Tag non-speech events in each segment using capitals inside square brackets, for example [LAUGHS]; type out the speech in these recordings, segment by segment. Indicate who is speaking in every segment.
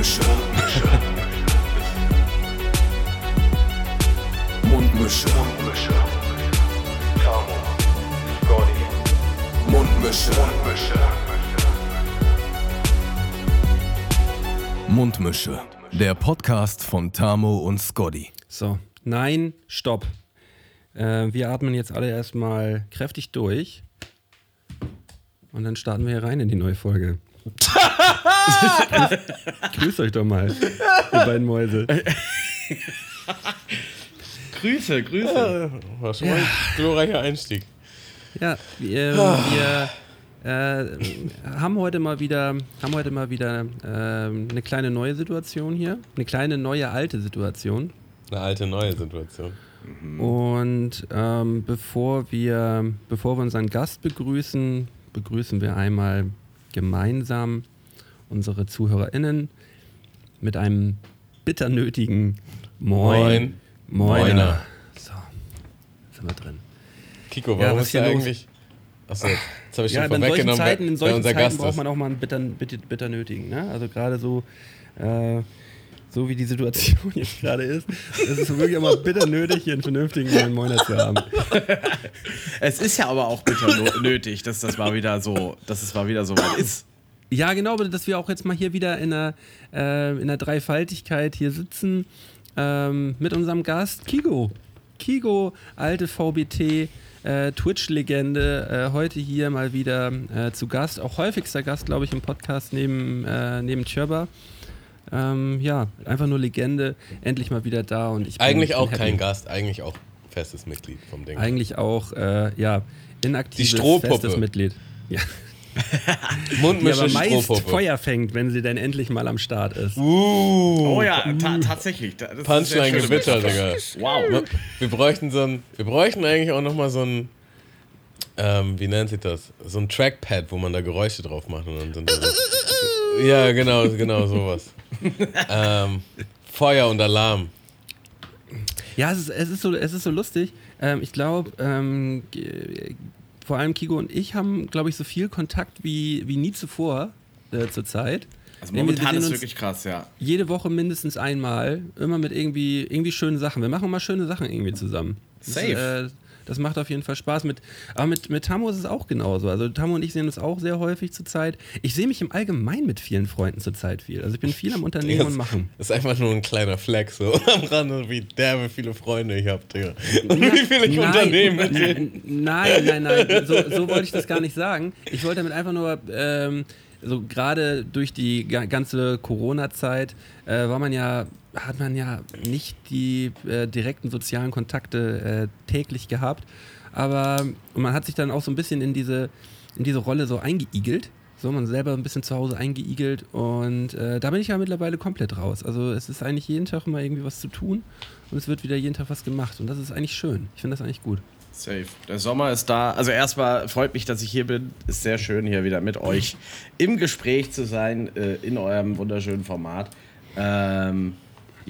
Speaker 1: Mundmische. Mundmische. Mundmische. Tamo. Scotty. Mundmische. Mundmische. Mundmische. Der Podcast von Tamo und Scotty.
Speaker 2: So, nein, stopp. Äh, wir atmen jetzt alle erstmal kräftig durch. Und dann starten wir hier rein in die neue Folge. [LAUGHS] Grüßt euch doch mal, ihr beiden Mäuse. [LAUGHS]
Speaker 3: Grüße, Grüße.
Speaker 4: War schon mal ein glorreicher Einstieg.
Speaker 2: Ja, wir, wir äh, haben heute mal wieder, haben heute mal wieder ähm, eine kleine neue Situation hier. Eine kleine neue alte Situation.
Speaker 4: Eine alte, neue Situation.
Speaker 2: Und ähm, bevor, wir, bevor wir unseren Gast begrüßen, begrüßen wir einmal gemeinsam unsere ZuhörerInnen mit einem bitter nötigen Moin.
Speaker 4: Moin.
Speaker 2: Moiner. So, sind wir drin.
Speaker 4: Kiko,
Speaker 2: Ja,
Speaker 4: warum
Speaker 2: was
Speaker 4: ist
Speaker 2: hier
Speaker 4: eigentlich. Achso, jetzt habe ich
Speaker 2: Ja,
Speaker 4: schon
Speaker 2: in solchen
Speaker 4: vorweggenommen,
Speaker 2: Zeiten, in solchen Zeiten
Speaker 4: Gast
Speaker 2: braucht man auch mal einen bitter, bitter, bitter nötigen. Ne? Also gerade so, äh, so wie die Situation [LAUGHS] jetzt gerade ist, ist es wirklich immer bitter nötig, hier einen vernünftigen neuen Moiner zu haben. [LAUGHS]
Speaker 3: Es ist ja aber auch bitter nötig, dass das mal wieder so, dass es mal wieder so weit ist.
Speaker 2: Ja, genau, aber dass wir auch jetzt mal hier wieder in der, äh, in der Dreifaltigkeit hier sitzen ähm, mit unserem Gast Kigo. Kigo, alte VBT, äh, Twitch-Legende, äh, heute hier mal wieder äh, zu Gast. Auch häufigster Gast, glaube ich, im Podcast neben, äh, neben Tjörber. Ähm, ja, einfach nur Legende, endlich mal wieder da und ich bin,
Speaker 4: Eigentlich
Speaker 2: bin
Speaker 4: auch
Speaker 2: happy.
Speaker 4: kein Gast, eigentlich auch festes Mitglied vom Ding.
Speaker 2: Eigentlich auch, äh, ja, inaktives,
Speaker 4: Die Strohpuppe.
Speaker 2: festes Mitglied. Ja. [LAUGHS] Die aber meist
Speaker 4: Strohpuppe.
Speaker 2: Feuer fängt, wenn sie denn endlich mal am Start ist.
Speaker 4: Uh,
Speaker 3: Oh ja, ta tatsächlich. Das ist
Speaker 4: Punchline
Speaker 3: sehr schön.
Speaker 4: Gewitter, Digga.
Speaker 3: Wow.
Speaker 4: Wir bräuchten so ein, wir bräuchten eigentlich auch nochmal so ein, ähm, wie nennt sich das? So ein Trackpad, wo man da Geräusche drauf macht und dann sind da so, [LAUGHS] Ja, genau, genau sowas. [LAUGHS] ähm, Feuer und Alarm.
Speaker 2: Ja, es ist, es ist, so, es ist so lustig. Ähm, ich glaube, ähm, vor allem Kigo und ich haben, glaube ich, so viel Kontakt wie, wie nie zuvor äh, zur Zeit.
Speaker 3: Also momentan
Speaker 2: wir
Speaker 3: ist wirklich krass, ja.
Speaker 2: Jede Woche mindestens einmal, immer mit irgendwie, irgendwie schönen Sachen. Wir machen immer schöne Sachen irgendwie zusammen. Das,
Speaker 3: Safe.
Speaker 2: äh, das macht auf jeden Fall Spaß. Mit, aber mit, mit Tammo ist es auch genauso. Also Tammo und ich sehen uns auch sehr häufig zur Zeit. Ich sehe mich im Allgemeinen mit vielen Freunden zur Zeit viel. Also ich bin viel am Unternehmen [LAUGHS] und machen.
Speaker 4: Das ist einfach nur ein kleiner Flex so [LAUGHS] am Rande, wie derbe viele Freunde ich habe, Digga. Und [LAUGHS] wie viele ich Unternehmen mit denen.
Speaker 2: Nein, nein, nein, so, so wollte ich das gar nicht sagen. Ich wollte damit einfach nur, ähm, so gerade durch die ga- ganze Corona-Zeit äh, war man ja, hat man ja nicht die äh, direkten sozialen Kontakte äh, täglich gehabt. Aber man hat sich dann auch so ein bisschen in diese, in diese Rolle so eingeigelt. So, man selber ein bisschen zu Hause eingeigelt und äh, da bin ich ja mittlerweile komplett raus. Also es ist eigentlich jeden Tag immer irgendwie was zu tun und es wird wieder jeden Tag was gemacht und das ist eigentlich schön. Ich finde das eigentlich gut.
Speaker 3: Safe. Der Sommer ist da. Also erstmal freut mich, dass ich hier bin. Ist sehr schön, hier wieder mit euch im Gespräch zu sein, äh, in eurem wunderschönen Format. Ähm,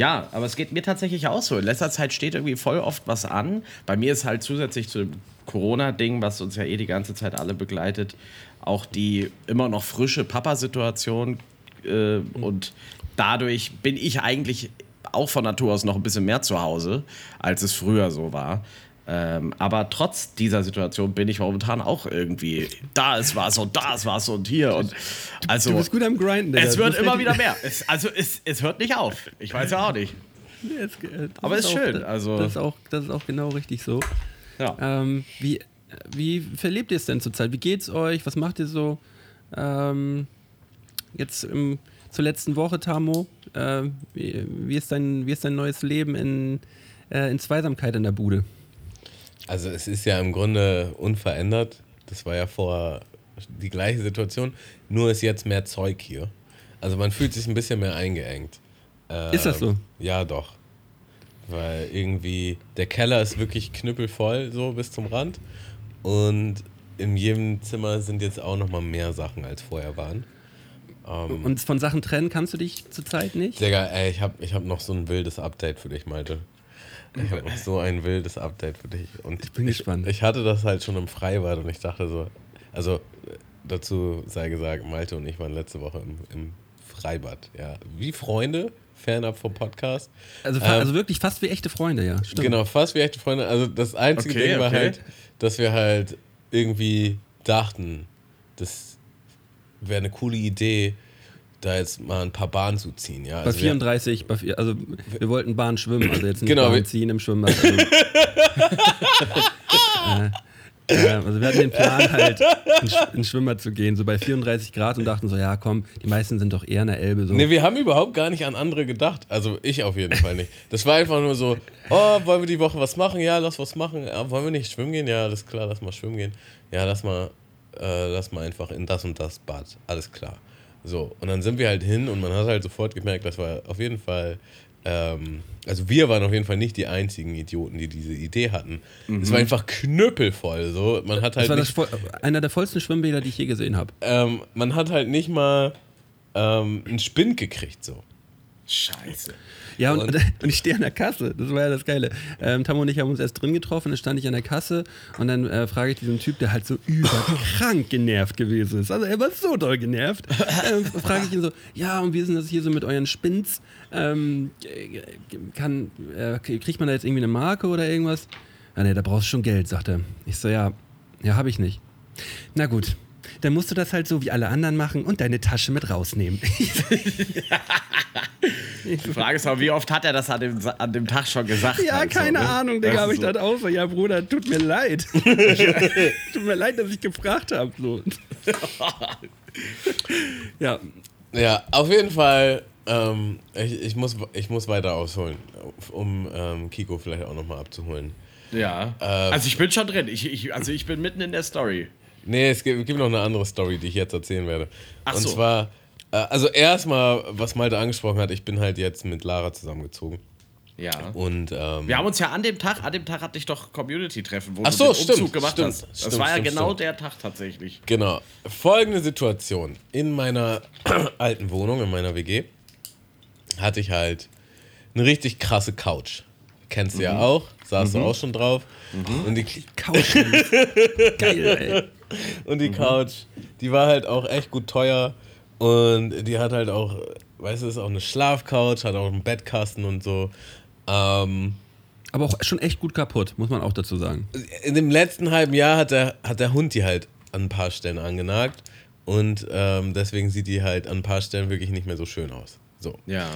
Speaker 3: ja, aber es geht mir tatsächlich auch so. In letzter Zeit steht irgendwie voll oft was an. Bei mir ist halt zusätzlich zu dem Corona-Ding, was uns ja eh die ganze Zeit alle begleitet, auch die immer noch frische Papa-Situation. Äh, und dadurch bin ich eigentlich auch von Natur aus noch ein bisschen mehr zu Hause, als es früher so war. Ähm, aber trotz dieser Situation bin ich momentan auch irgendwie, da ist was und da ist was und hier und also
Speaker 2: Du bist gut am Grinden.
Speaker 3: Es wird immer wieder mehr. Es, also es, es hört nicht auf. Ich weiß ja auch nicht.
Speaker 2: Es-
Speaker 3: Aber ist
Speaker 2: auch-
Speaker 3: schön,
Speaker 2: Das,
Speaker 3: also-
Speaker 2: das, ist auch, das ist auch genau richtig so.
Speaker 3: Ja.
Speaker 2: Ähm, wie, wie verlebt ihr es denn zurzeit? Wie geht's euch? Was macht ihr so? Ähm, jetzt im, zur letzten Woche, Tamo. Äh, wie, wie, ist dein, wie ist dein neues Leben in, äh, in Zweisamkeit in der Bude?
Speaker 4: Also es ist ja im Grunde unverändert. Das war ja vorher die gleiche Situation, nur ist jetzt mehr Zeug hier. Also man fühlt sich ein bisschen mehr eingeengt. Ähm,
Speaker 2: Ist das so?
Speaker 4: Ja, doch. Weil irgendwie der Keller ist wirklich knüppelvoll, so bis zum Rand. Und in jedem Zimmer sind jetzt auch noch mal mehr Sachen, als vorher waren. Ähm,
Speaker 2: Und von Sachen trennen kannst du dich zurzeit nicht?
Speaker 4: Digga, ey, ich hab, ich hab noch so ein wildes Update für dich, Malte. Ich hab noch so ein wildes Update für dich. Und
Speaker 2: Ich bin gespannt.
Speaker 4: Ich hatte das halt schon im Freibad und ich dachte so, also dazu sei gesagt, Malte und ich waren letzte Woche im, im Freibad, ja. Wie Freunde, fernab vom Podcast.
Speaker 2: Also, fa- also wirklich fast wie echte Freunde, ja. Stimmt.
Speaker 4: Genau, fast wie echte Freunde. Also das einzige
Speaker 3: Okay,
Speaker 4: Ding war
Speaker 3: okay.
Speaker 4: halt, dass wir halt irgendwie dachten, das wäre eine coole Idee, da jetzt mal ein paar Bahnen zu ziehen. Ja?
Speaker 2: Bei
Speaker 4: Also wir-
Speaker 2: 34, bei, vier- also wir wollten Bahn schwimmen, also jetzt nicht
Speaker 4: Genau, wir-
Speaker 2: Bahn ziehen im Schwimmbad. Also, [LAUGHS] äh, äh, also wir hatten den Plan halt, ins Sch- ins Schwimmbad zu gehen, so bei 34 Grad und dachten so, ja komm, die meisten sind doch eher in der Elbe. So.
Speaker 4: Nee, wir haben überhaupt gar nicht an andere gedacht. Also ich auf jeden Fall nicht. Das war einfach nur so, oh, wollen wir die Woche was machen? Ja, lass was machen. Ja, wollen wir nicht schwimmen gehen? Ja, alles klar, lass mal schwimmen gehen. Ja, lass mal, äh, lass mal einfach in das und das Bad. Alles klar. So, und dann sind wir halt hin und man hat halt sofort gemerkt, das war auf jeden Fall, ähm, also wir waren auf jeden Fall nicht die einzigen Idioten, die diese Idee hatten. Es war einfach knüppelvoll. So, man hat
Speaker 2: das
Speaker 4: halt
Speaker 2: war
Speaker 4: nicht,
Speaker 2: das voll, einer der vollsten Schwimmbäder, die ich je gesehen habe.
Speaker 4: ähm, man hat halt nicht mal ähm, einen Spind gekriegt. So.
Speaker 3: Scheiße.
Speaker 2: Ja, und,
Speaker 4: Und- [LAUGHS]
Speaker 2: und, ich stehe an der Kasse. Das war ja das Geile. Ähm, Tammo und ich haben uns erst drin getroffen, dann stand ich an der Kasse und dann äh, frage ich diesen Typ, der halt so überkrank [LAUGHS] genervt gewesen ist. Also er war so doll genervt. Ähm, frage ich ihn so, ja, und wie ist denn das hier so mit euren Spins? Ähm, äh, kann, äh, kriegt man da jetzt irgendwie eine Marke oder irgendwas? Ja, nee, da brauchst du schon Geld, sagt er. Ich so, ja, ja, habe ich nicht. Na gut. Dann musst du das halt so wie alle anderen machen und deine Tasche mit rausnehmen. [LAUGHS]
Speaker 3: Die Frage ist aber, wie oft hat er das an dem, an dem Tag schon gesagt?
Speaker 2: Ja,
Speaker 3: halt so,
Speaker 2: keine
Speaker 3: ne?
Speaker 2: Ahnung, Digga,
Speaker 3: ist
Speaker 2: ich dachte auch so, ja Bruder, tut mir leid. [LAUGHS] tut mir leid, dass ich gefragt habe. So. [LAUGHS] ja,
Speaker 4: Ja, auf jeden Fall, ähm, ich, ich, muss, ich muss weiter ausholen, um ähm, Kiko vielleicht auch nochmal abzuholen.
Speaker 3: Ja. also ich bin schon drin. Ich, ich, also ich bin mitten in der Story.
Speaker 4: Nee, es gibt, gibt noch eine andere Story, die ich jetzt erzählen werde.
Speaker 3: Ach
Speaker 4: Und
Speaker 3: so.
Speaker 4: zwar, äh, also erstmal, was Malte angesprochen hat, ich bin halt jetzt mit Lara zusammengezogen.
Speaker 3: Ja.
Speaker 4: Und ähm,
Speaker 3: Wir haben uns ja an dem Tag, an dem Tag hatte ich doch Community-Treffen, wo
Speaker 4: Ach
Speaker 3: du
Speaker 4: so,
Speaker 3: den Umzug
Speaker 4: stimmt,
Speaker 3: gemacht
Speaker 4: stimmt,
Speaker 3: hast. Das
Speaker 4: stimmt,
Speaker 3: war ja genau der Tag tatsächlich.
Speaker 4: Genau. Folgende Situation. In meiner [CLEARS THROAT] alten Wohnung, in meiner WG, hatte ich halt eine richtig krasse Couch. Kennst du ja auch, saß du auch schon drauf. Und die,
Speaker 2: Couch. [LAUGHS] Geil, ey.
Speaker 4: Und die Couch, die war halt auch echt gut teuer. Und die hat halt auch, weißt du, ist auch eine Schlafcouch, hat auch einen Bettkasten und so. Ähm,
Speaker 2: Aber auch schon echt gut kaputt, muss man auch dazu sagen.
Speaker 4: in dem letzten halben Jahr hat der, hat der Hund die halt an ein paar Stellen angenagt. Und ähm, deswegen sieht die halt an ein paar Stellen wirklich nicht mehr so schön aus. So.
Speaker 3: Ja.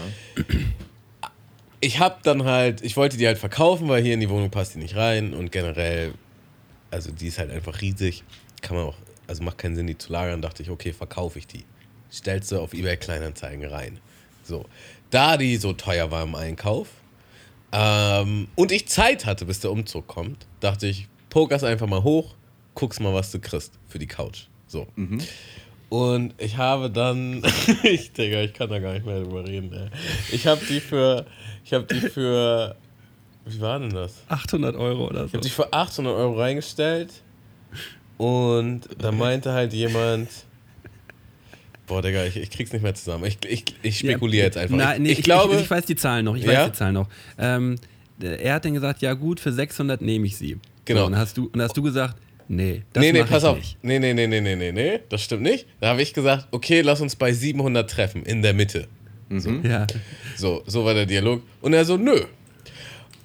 Speaker 4: Ich hab dann halt, ich wollte die halt verkaufen, weil hier in die Wohnung passt die nicht rein. Und generell, also die ist halt einfach riesig. Kann man auch, also macht keinen Sinn, die zu lagern. Dachte ich, okay, verkaufe ich die. Stellst du auf eBay Kleinanzeigen rein. So. Da die so teuer war im Einkauf ähm, und ich Zeit hatte, bis der Umzug kommt, dachte ich, poker's einfach mal hoch, guck's mal, was du kriegst für die Couch. So. Und ich habe dann, [LAUGHS] ich Digga, ich kann da gar nicht mehr drüber reden. Ey. Ich habe die für, ich habe die für, wie war denn das?
Speaker 2: 800 Euro oder so.
Speaker 4: Ich habe die für 800 Euro reingestellt und da meinte halt jemand, boah Digga, ich, ich krieg's nicht mehr zusammen. Ich, ich, ich spekuliere jetzt einfach.
Speaker 2: Nein, nee,
Speaker 4: ich, ich glaube,
Speaker 2: ich, weiß die Zahlen noch. Ich
Speaker 4: Ja?
Speaker 2: weiß die Zahlen noch. Ähm, er hat dann gesagt, ja gut, für 600 nehme ich sie.
Speaker 4: Genau.
Speaker 2: So, und, hast du, und hast du gesagt, nee, das
Speaker 4: nee, nee, pass
Speaker 2: ich
Speaker 4: auf.
Speaker 2: nicht.
Speaker 4: Nee, nee, nee, nee, nee, nee, nee, das stimmt nicht. Da habe ich gesagt, okay, lass uns bei 700 treffen, in der Mitte.
Speaker 2: Ja.
Speaker 4: So, so war der Dialog. Und er so, nö.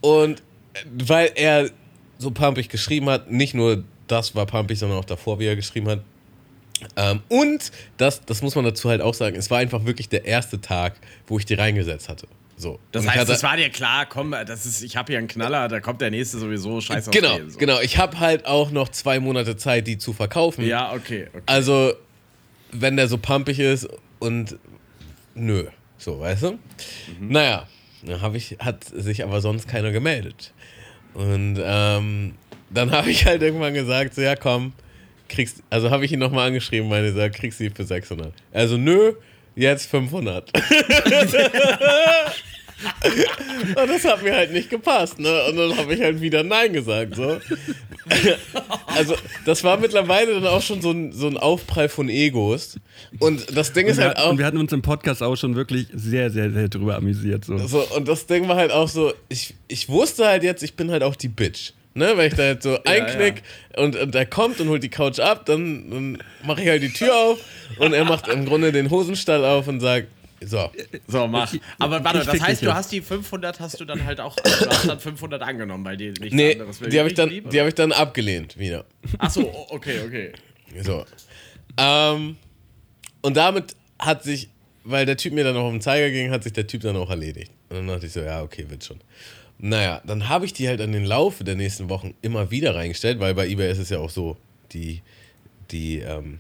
Speaker 4: Und äh, weil er so pumpig geschrieben hat, nicht nur das war pumpig, sondern auch davor, wie er geschrieben hat. Ähm, und das, das muss man dazu halt auch sagen, es war einfach wirklich der erste Tag, wo ich die reingesetzt hatte. So.
Speaker 3: Das
Speaker 4: Und
Speaker 3: heißt,
Speaker 4: hatte,
Speaker 3: das war dir klar, komm, das ist, ich habe hier einen Knaller, da kommt der nächste sowieso, scheiß auf
Speaker 4: genau,
Speaker 3: den, so.
Speaker 4: genau. Ich habe halt auch noch zwei Monate Zeit, die zu verkaufen.
Speaker 3: Ja, okay. okay.
Speaker 4: Also, wenn der so pumpig ist und nö, so, weißt du? Naja, dann ich, hat sich aber sonst keiner gemeldet. Und ähm, dann habe ich halt irgendwann gesagt, so ja komm, kriegst, also habe ich ihn nochmal angeschrieben, meine gesagt, kriegst du die für 600. Also nö, jetzt 500. Und das hat mir halt nicht gepasst, ne? Und dann habe ich halt wieder Nein gesagt, so. Also, das war mittlerweile dann auch schon so ein, so ein Aufprall von Egos. Und das Ding
Speaker 2: Und
Speaker 4: ist halt auch.
Speaker 2: und wir hatten uns im Podcast auch schon wirklich sehr, sehr, sehr drüber amüsiert. So.
Speaker 4: So, und das Ding war halt auch so, ich, ich wusste halt jetzt, ich bin halt auch die Bitch. Ne, wenn ich da jetzt so [LAUGHS] einknick Und, und er kommt und holt die Couch ab, dann, dann mache ich halt die Tür auf und er macht im Grunde den Hosenstall auf und sagt, So.
Speaker 3: So, mach. Aber warte,
Speaker 2: ich
Speaker 3: das heißt, du hast die 500 hast du dann halt auch, also du hast dann 500 angenommen, weil dir nichts
Speaker 4: Nee,
Speaker 3: anderes will.
Speaker 4: die habe ich, dann-
Speaker 3: lieb,
Speaker 4: die hab ich dann abgelehnt wieder.
Speaker 3: Achso, okay, okay.
Speaker 4: So. Ähm, und damit hat sich, weil der Typ mir dann noch auf den Zeiger ging, hat sich der Typ dann auch erledigt. Und dann dachte ich so, ja, okay, wird schon. Naja, dann habe ich die halt an den Laufe der nächsten Wochen immer wieder reingestellt, weil bei eBay ist es ja auch so, die, die, ähm,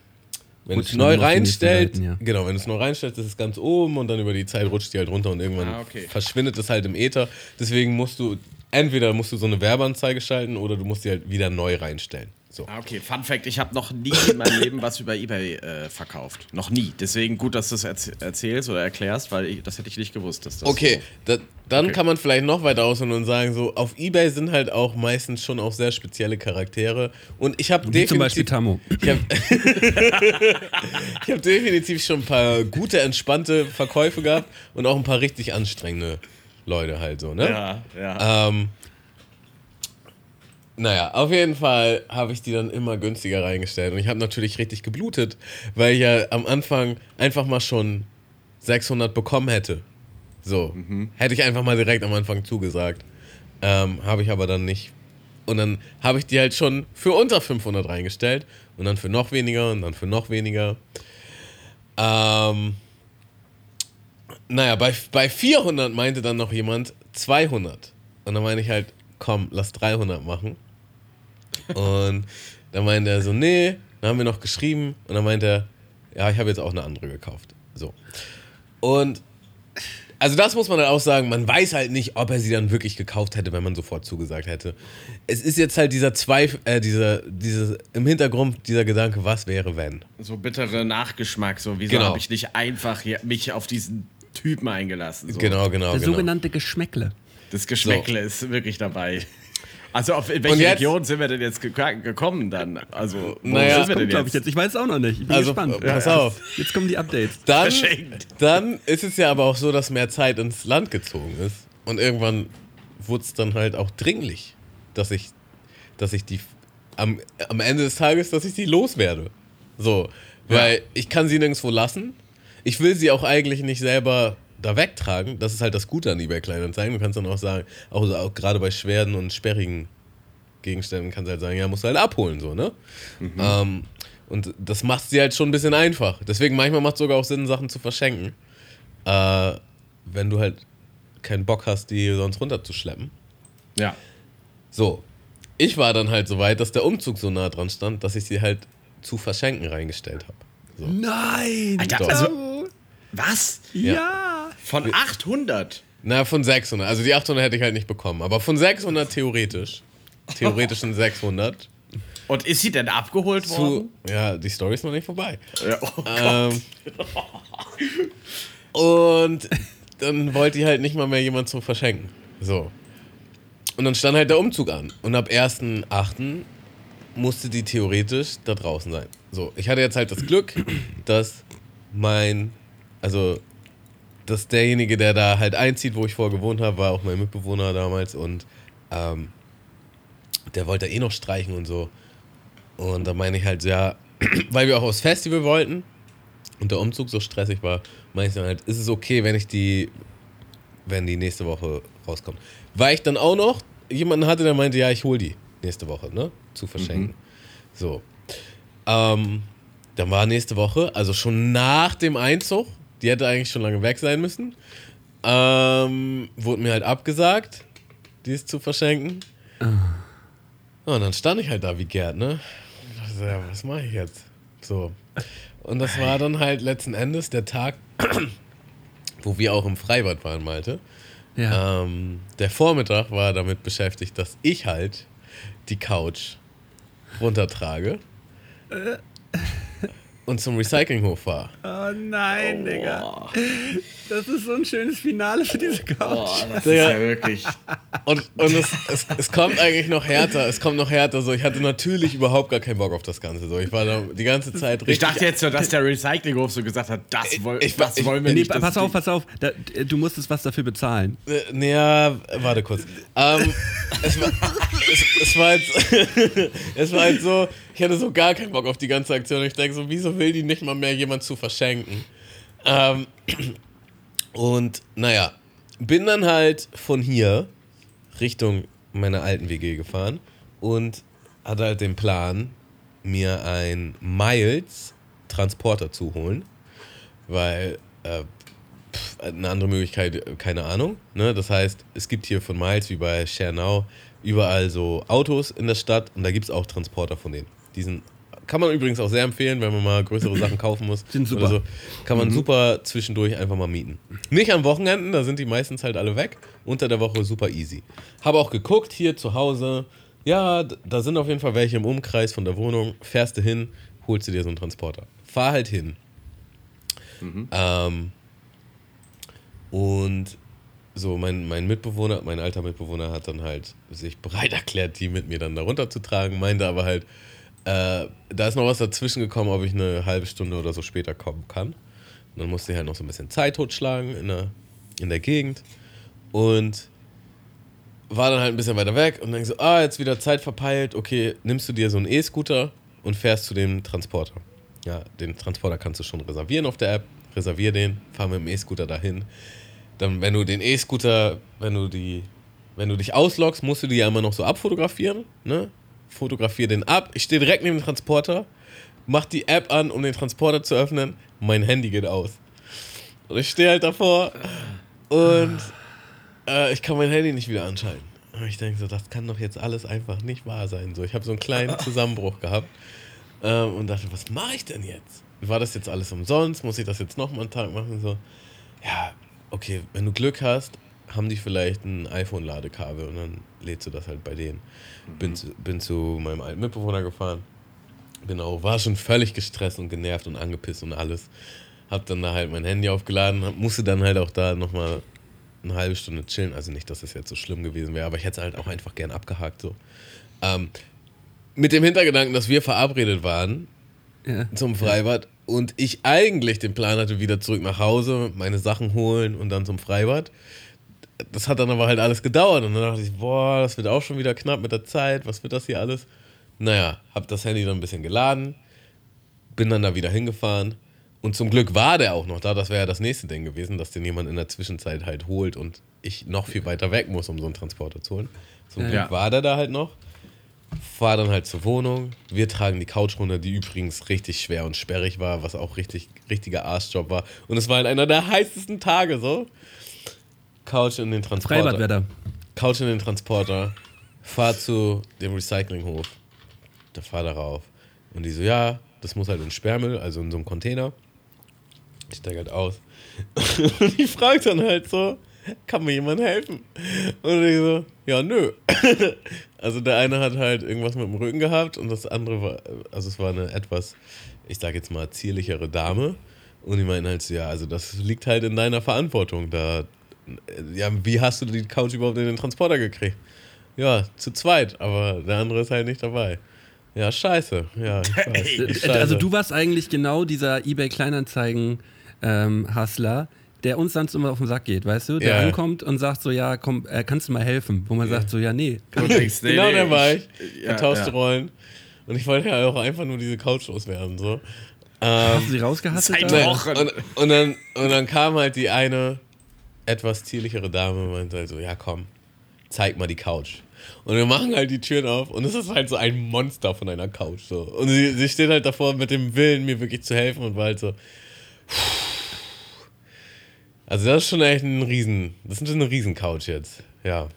Speaker 4: wenn du es neu reinstellst,
Speaker 2: Seiten, ja.
Speaker 4: genau, wenn du es neu reinstellst, ist es ganz oben und dann über die Zeit rutscht die halt runter und irgendwann
Speaker 3: Ah, okay.
Speaker 4: verschwindet es halt im Äther. Deswegen musst du, entweder musst du so eine Werbeanzeige schalten oder du musst die halt wieder neu reinstellen. So.
Speaker 3: Ah, okay, Fun Fact: Ich habe noch nie in meinem Leben was über eBay äh, verkauft. Noch nie. Deswegen gut, dass du es erz erzählst oder erklärst, weil ich, das hätte ich nicht gewusst. Dass das
Speaker 4: Okay, da, dann
Speaker 3: Okay.
Speaker 4: kann man vielleicht noch weiter ausholen und sagen, so auf Ebay sind halt auch meistens schon auch sehr spezielle Charaktere. Und ich habe
Speaker 2: Wie zum Beispiel
Speaker 4: definitiv,
Speaker 2: Tammo.
Speaker 4: ich habe [LAUGHS] hab definitiv schon ein paar gute, entspannte Verkäufe gehabt und auch ein paar richtig anstrengende Leute halt so,
Speaker 3: So.
Speaker 4: ne?
Speaker 3: Ja, ja.
Speaker 4: Ähm, naja, auf jeden Fall habe ich die dann immer günstiger reingestellt. Und ich habe natürlich richtig geblutet, weil ich ja am Anfang einfach mal schon 600 bekommen hätte. So. Hätte ich einfach mal direkt am Anfang zugesagt. Ähm, habe ich aber dann nicht. Und dann habe ich die halt schon für unter 500 reingestellt. Und dann für noch weniger und dann für noch weniger. Ähm, naja, bei, bei 400 meinte dann noch jemand 200. Und dann meine ich halt, komm, lass 300 machen. Und dann meinte er so, nee. Dann haben wir noch geschrieben. Und dann meinte er, ja, ich habe jetzt auch eine andere gekauft. So. Und also das muss man halt auch sagen, man weiß halt nicht, ob er sie dann wirklich gekauft hätte, wenn man sofort zugesagt hätte. Es ist jetzt halt dieser Zweifel, äh, dieser, dieser, im Hintergrund dieser Gedanke, was wäre, wenn.
Speaker 3: so bittere Nachgeschmack. So, wieso
Speaker 4: Genau.
Speaker 3: habe ich nicht einfach hier, mich auf diesen Typen eingelassen? So.
Speaker 4: Genau, genau,
Speaker 2: Der
Speaker 4: genau.
Speaker 2: sogenannte Geschmäckle.
Speaker 3: Das Geschmäckle ist wirklich dabei. Also, auf in welche
Speaker 4: jetzt-
Speaker 3: Region sind wir denn jetzt ge gekommen dann? Also, wo
Speaker 4: Naja.
Speaker 3: sind wir
Speaker 2: kommt,
Speaker 3: denn
Speaker 2: glaube ich, jetzt. Ich weiß auch noch nicht. Ich bin
Speaker 4: Also,
Speaker 2: gespannt.
Speaker 4: äh, pass auf.
Speaker 2: Jetzt kommen die Updates. [LAUGHS]
Speaker 4: Dann, dann ist es ja aber auch so, dass mehr Zeit ins Land gezogen ist. Und irgendwann wurde es dann halt auch dringlich, dass ich, dass ich die am, am Ende des Tages, dass ich die loswerde. So. Weil ich kann sie nirgendwo lassen. Ich will sie auch eigentlich nicht selber da wegtragen. Das ist halt das Gute an eBay Kleinanzeigen. Du kannst dann auch sagen, auch, auch gerade bei schweren und sperrigen Gegenständen kannst du halt sagen, ja, musst du halt abholen, so, ne? Ähm, und das macht sie halt schon ein bisschen einfach. Deswegen manchmal macht es sogar auch Sinn, Sachen zu verschenken. Äh, wenn du halt keinen Bock hast, die sonst runterzuschleppen.
Speaker 3: Ja.
Speaker 4: So, ich war dann halt so weit, dass der Umzug so nah dran stand, dass ich sie halt zu verschenken reingestellt habe. So.
Speaker 2: Nein!
Speaker 3: Alter, also, was?
Speaker 2: ja!
Speaker 3: Von 800?
Speaker 4: Na, von 600. Also die 800 hätte ich halt nicht bekommen. Aber von 600 theoretisch. Theoretischen 600.
Speaker 3: Und ist sie denn abgeholt
Speaker 4: Zu,
Speaker 3: worden?
Speaker 4: ja, die Story ist noch nicht vorbei.
Speaker 3: Ja, oh
Speaker 4: Ähm, und dann wollte die halt nicht mal mehr jemand zum Verschenken. So. Und dann stand halt der Umzug an. Und ab 1.8. musste die theoretisch da draußen sein. So, ich hatte jetzt halt das Glück, dass mein, also, dass derjenige, der da halt einzieht, wo ich vorher gewohnt habe, war auch mein Mitbewohner damals und ähm, der wollte eh noch streichen und so. Und da meine ich halt, ja, [CLEARS THROAT] weil wir auch aufs Festival wollten und der Umzug so stressig war, meine ich dann halt, ist es okay, wenn ich die, wenn die nächste Woche rauskommt. Weil ich dann auch noch jemanden hatte, der meinte, ja, ich hol die nächste Woche, ne, zu verschenken. So. Ähm, dann war nächste Woche, also schon nach dem Einzug, die hätte eigentlich schon lange weg sein müssen, ähm, wurde mir halt abgesagt, die ist zu verschenken. Ja, und dann stand ich halt da wie Gerd, ne? Dachte, ja, was mache ich jetzt? So. Und das war dann halt letzten Endes der Tag, [CLEARS THROAT] wo wir auch im Freibad waren, Malte.
Speaker 2: Ja.
Speaker 4: Ähm, der Vormittag war damit beschäftigt, dass ich halt die Couch runtertrage und zum Recyclinghof fahre.
Speaker 2: Oh nein, Digga. Das ist so ein schönes Finale für diese Couch.
Speaker 3: Boah, das
Speaker 4: Digga.
Speaker 3: ist ja wirklich.
Speaker 4: Und, und es, es, es kommt eigentlich noch härter. Es kommt noch härter. So, ich hatte natürlich überhaupt gar keinen Bock auf das Ganze. So, ich war da die ganze Zeit richtig.
Speaker 3: Ich dachte jetzt so, dass der Recyclinghof so gesagt hat, das, woll,
Speaker 4: ich-
Speaker 3: das
Speaker 4: ich-
Speaker 3: wollen wir
Speaker 2: Nee,
Speaker 3: nicht.
Speaker 2: pass auf, pass auf. Da, du musstest was dafür bezahlen.
Speaker 4: Äh, nee, ja, warte kurz. Ähm, es, war, es, es, war halt, [LAUGHS] es war halt so, ich hatte so gar keinen Bock auf die ganze Aktion. Ich denke so, wieso will die nicht mal mehr jemand zu verschenken? Ähm, Und naja, bin dann halt von hier Richtung meiner alten WG gefahren und hatte halt den Plan, mir ein Miles Transporter zu holen, weil äh, pff, eine andere Möglichkeit, äh, keine Ahnung. Ne? Das heißt, es gibt hier von Miles wie bei Schernau überall so Autos in der Stadt und da gibt es auch Transporter von denen. Die sind, kann man übrigens auch sehr empfehlen, wenn man mal größere Sachen kaufen muss.
Speaker 2: Sind super.
Speaker 4: So, kann man super zwischendurch einfach mal mieten. Nicht an Wochenenden, da sind die meistens halt alle weg. Unter der Woche super easy. Habe auch geguckt hier zu Hause. Ja, da sind auf jeden Fall welche im Umkreis von der Wohnung. Fährst du hin, holst du dir so einen Transporter. Fahr halt hin. Ähm, und so, mein, mein Mitbewohner, mein alter Mitbewohner hat dann halt sich bereit erklärt, die mit mir dann da runterzutragen, meinte aber halt, äh, da ist noch was dazwischen gekommen, ob ich eine halbe Stunde oder so später kommen kann. Und dann musste ich halt noch so ein bisschen Zeit totschlagen in der, in der Gegend. Und war dann halt ein bisschen weiter weg und dann so, ah, jetzt wieder Zeit verpeilt, okay, nimmst du dir so einen E-Scooter und fährst zu dem Transporter. Ja, den Transporter kannst du schon reservieren auf der App, reservier den, fahr mit dem E-Scooter dahin. Dann, wenn du den E-Scooter, wenn du die, wenn du dich ausloggst, musst du die ja immer noch so abfotografieren, ne? Fotografier den ab, ich stehe direkt neben dem Transporter, mach die App an, um den Transporter zu öffnen, mein Handy geht aus. Und ich stehe halt davor und äh, ich kann mein Handy nicht wieder anschalten. Und ich denke so, das kann doch jetzt alles einfach nicht wahr sein. So, ich habe so einen kleinen [LAUGHS] Zusammenbruch gehabt ähm, und dachte, was mache ich denn jetzt? War das jetzt alles umsonst? Muss ich das jetzt nochmal einen Tag machen? So, ja, okay, wenn du Glück hast, haben die vielleicht ein iPhone-Ladekabel und dann lädst du das halt bei denen. Bin, zu, bin zu meinem alten Mitbewohner gefahren. Genau, war schon völlig gestresst und genervt und angepisst und alles. Hab dann da halt mein Handy aufgeladen, hab, musste dann halt auch da nochmal eine halbe Stunde chillen. Also nicht, dass das jetzt so schlimm gewesen wäre, aber ich hätte es halt auch einfach gern abgehakt so. Ähm, mit dem Hintergedanken, dass wir verabredet waren
Speaker 2: Ja.
Speaker 4: zum Freibad und ich eigentlich den Plan hatte, wieder zurück nach Hause, meine Sachen holen und dann zum Freibad. Das hat dann aber halt alles gedauert und dann dachte ich, boah, das wird auch schon wieder knapp mit der Zeit, was wird das hier alles? Naja, hab das Handy dann ein bisschen geladen, bin dann da wieder hingefahren und zum Glück war der auch noch da, das wäre ja das nächste Ding gewesen, dass den jemand in der Zwischenzeit halt holt und ich noch viel weiter weg muss, um so einen Transporter zu holen. Zum Glück
Speaker 3: Ja.
Speaker 4: war der da halt noch fahr dann halt zur Wohnung. Wir tragen die Couch runter, die übrigens richtig schwer und sperrig war, was auch richtig richtiger Arschjob war. Und es war halt einer der heißesten Tage so. Couch in den Transporter.
Speaker 2: Freibadwetter.
Speaker 4: Couch in den Transporter. Fahr zu dem Recyclinghof. Da fahr darauf. Und die so, ja, das muss halt in Sperrmüll, also in so einem Container. Ich steig halt aus. [LAUGHS] Und ich frag dann halt so, kann mir jemand helfen? Und ich so, ja, nö. [LAUGHS] Also der eine hat halt irgendwas mit dem Rücken gehabt und das andere war, also es war eine etwas, ich sag jetzt mal, zierlichere Dame. Und die meinten halt so, ja, also das liegt halt in deiner Verantwortung. Da, ja, wie hast du die Couch überhaupt in den Transporter gekriegt? Ja, zu zweit, aber der andere ist halt nicht dabei. Ja, scheiße. Ja, ich weiß.
Speaker 2: Äh,
Speaker 4: Scheiße.
Speaker 2: Also du warst eigentlich genau dieser eBay Kleinanzeigen ähm, Hustler, der uns dann immer auf den Sack geht, weißt du? Der
Speaker 4: Ja.
Speaker 2: ankommt und sagt so, ja, komm, äh, kannst du mal helfen? Wo man sagt so, ja, nee. Kann
Speaker 3: Und denkst, nee,
Speaker 4: genau
Speaker 3: nee,
Speaker 4: der war ich.
Speaker 3: ja,
Speaker 4: Vertauschte
Speaker 3: ja.
Speaker 4: Rollen. Und ich wollte ja auch einfach nur diese Couch loswerden. So.
Speaker 2: Hast du sie rausgehasselt?
Speaker 3: Seit
Speaker 2: da?
Speaker 3: Wochen.
Speaker 4: Und, und, dann, und dann kam halt die eine etwas zierlichere Dame meinte halt so, ja komm, zeig mal die Couch. Und wir machen halt die Türen auf und es ist halt so ein Monster von einer Couch. So. Und sie, sie steht halt davor mit dem Willen, mir wirklich zu helfen und war halt so. Also das ist schon echt ein Riesen, das ist eine Riesen-Couch jetzt. Ja.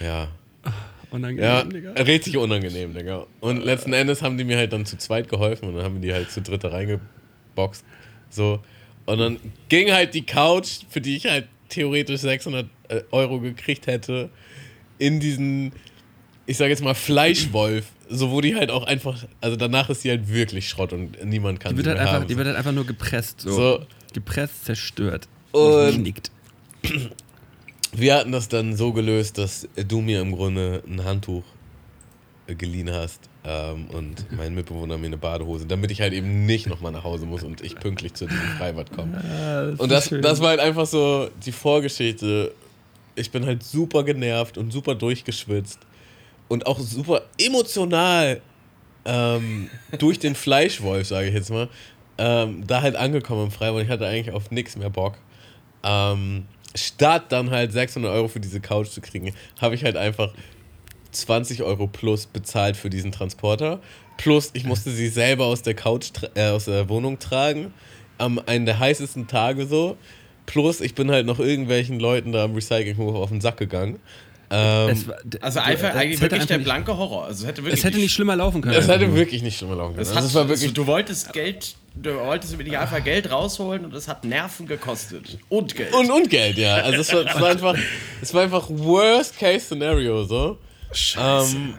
Speaker 4: Ja.
Speaker 2: Unangenehm,
Speaker 4: Ja,
Speaker 2: Digga.
Speaker 4: richtig unangenehm, Digga. Und letzten Endes haben die mir halt dann zu zweit geholfen und dann haben die halt zu dritt reingeboxt. So. Und dann ging halt die Couch, für die ich halt theoretisch 600 äh, Euro gekriegt hätte, in diesen, ich sag jetzt mal, Fleischwolf. So, wo die halt auch einfach, also danach ist sie halt wirklich Schrott und niemand kann
Speaker 2: Die wird,
Speaker 4: sie
Speaker 2: halt
Speaker 4: mehr
Speaker 2: einfach,
Speaker 4: haben.
Speaker 2: die wird halt einfach nur gepresst. So.
Speaker 4: so,
Speaker 2: Gepresst, zerstört.
Speaker 4: Und-
Speaker 2: Geknickt.
Speaker 4: Wir hatten das dann so gelöst, dass du mir im Grunde ein Handtuch äh, geliehen hast ähm, und mein Mitbewohner mir eine Badehose, damit ich halt eben nicht nochmal nach Hause muss und ich pünktlich zu diesem Freibad komme. Und das, das war halt einfach so die Vorgeschichte. Ich bin halt super genervt und super durchgeschwitzt und auch super emotional ähm, durch den Fleischwolf, sage ich jetzt mal, ähm, da halt angekommen im Freibad. Ich hatte eigentlich auf nichts mehr Bock. ähm, statt dann halt 600 Euro für diese Couch zu kriegen, habe ich halt einfach 20 Euro plus bezahlt für diesen Transporter. Plus, ich musste sie selber aus der Couch, äh, aus der Wohnung tragen. Am einen der heißesten Tage so. Plus, ich bin halt noch irgendwelchen Leuten da am Recyclinghof auf den Sack gegangen. Ähm,
Speaker 2: war-
Speaker 3: Also einfach
Speaker 2: es
Speaker 3: eigentlich wirklich
Speaker 2: einfach
Speaker 3: der
Speaker 2: nicht-
Speaker 3: blanke Horror. Also es hätte wirklich
Speaker 2: Es hätte nicht schlimmer laufen können.
Speaker 4: das hätte wirklich nicht schlimmer laufen können.
Speaker 3: Es
Speaker 4: Also,
Speaker 3: hat,
Speaker 4: es war wirklich.
Speaker 3: also, du wolltest Geld, du wolltest im Idealfall Geld rausholen und es hat Nerven gekostet. Und Geld.
Speaker 4: Und, und Geld, ja. Also es war, es war einfach, es war einfach Worst Case Szenario so.
Speaker 3: Scheiße.
Speaker 4: Ähm,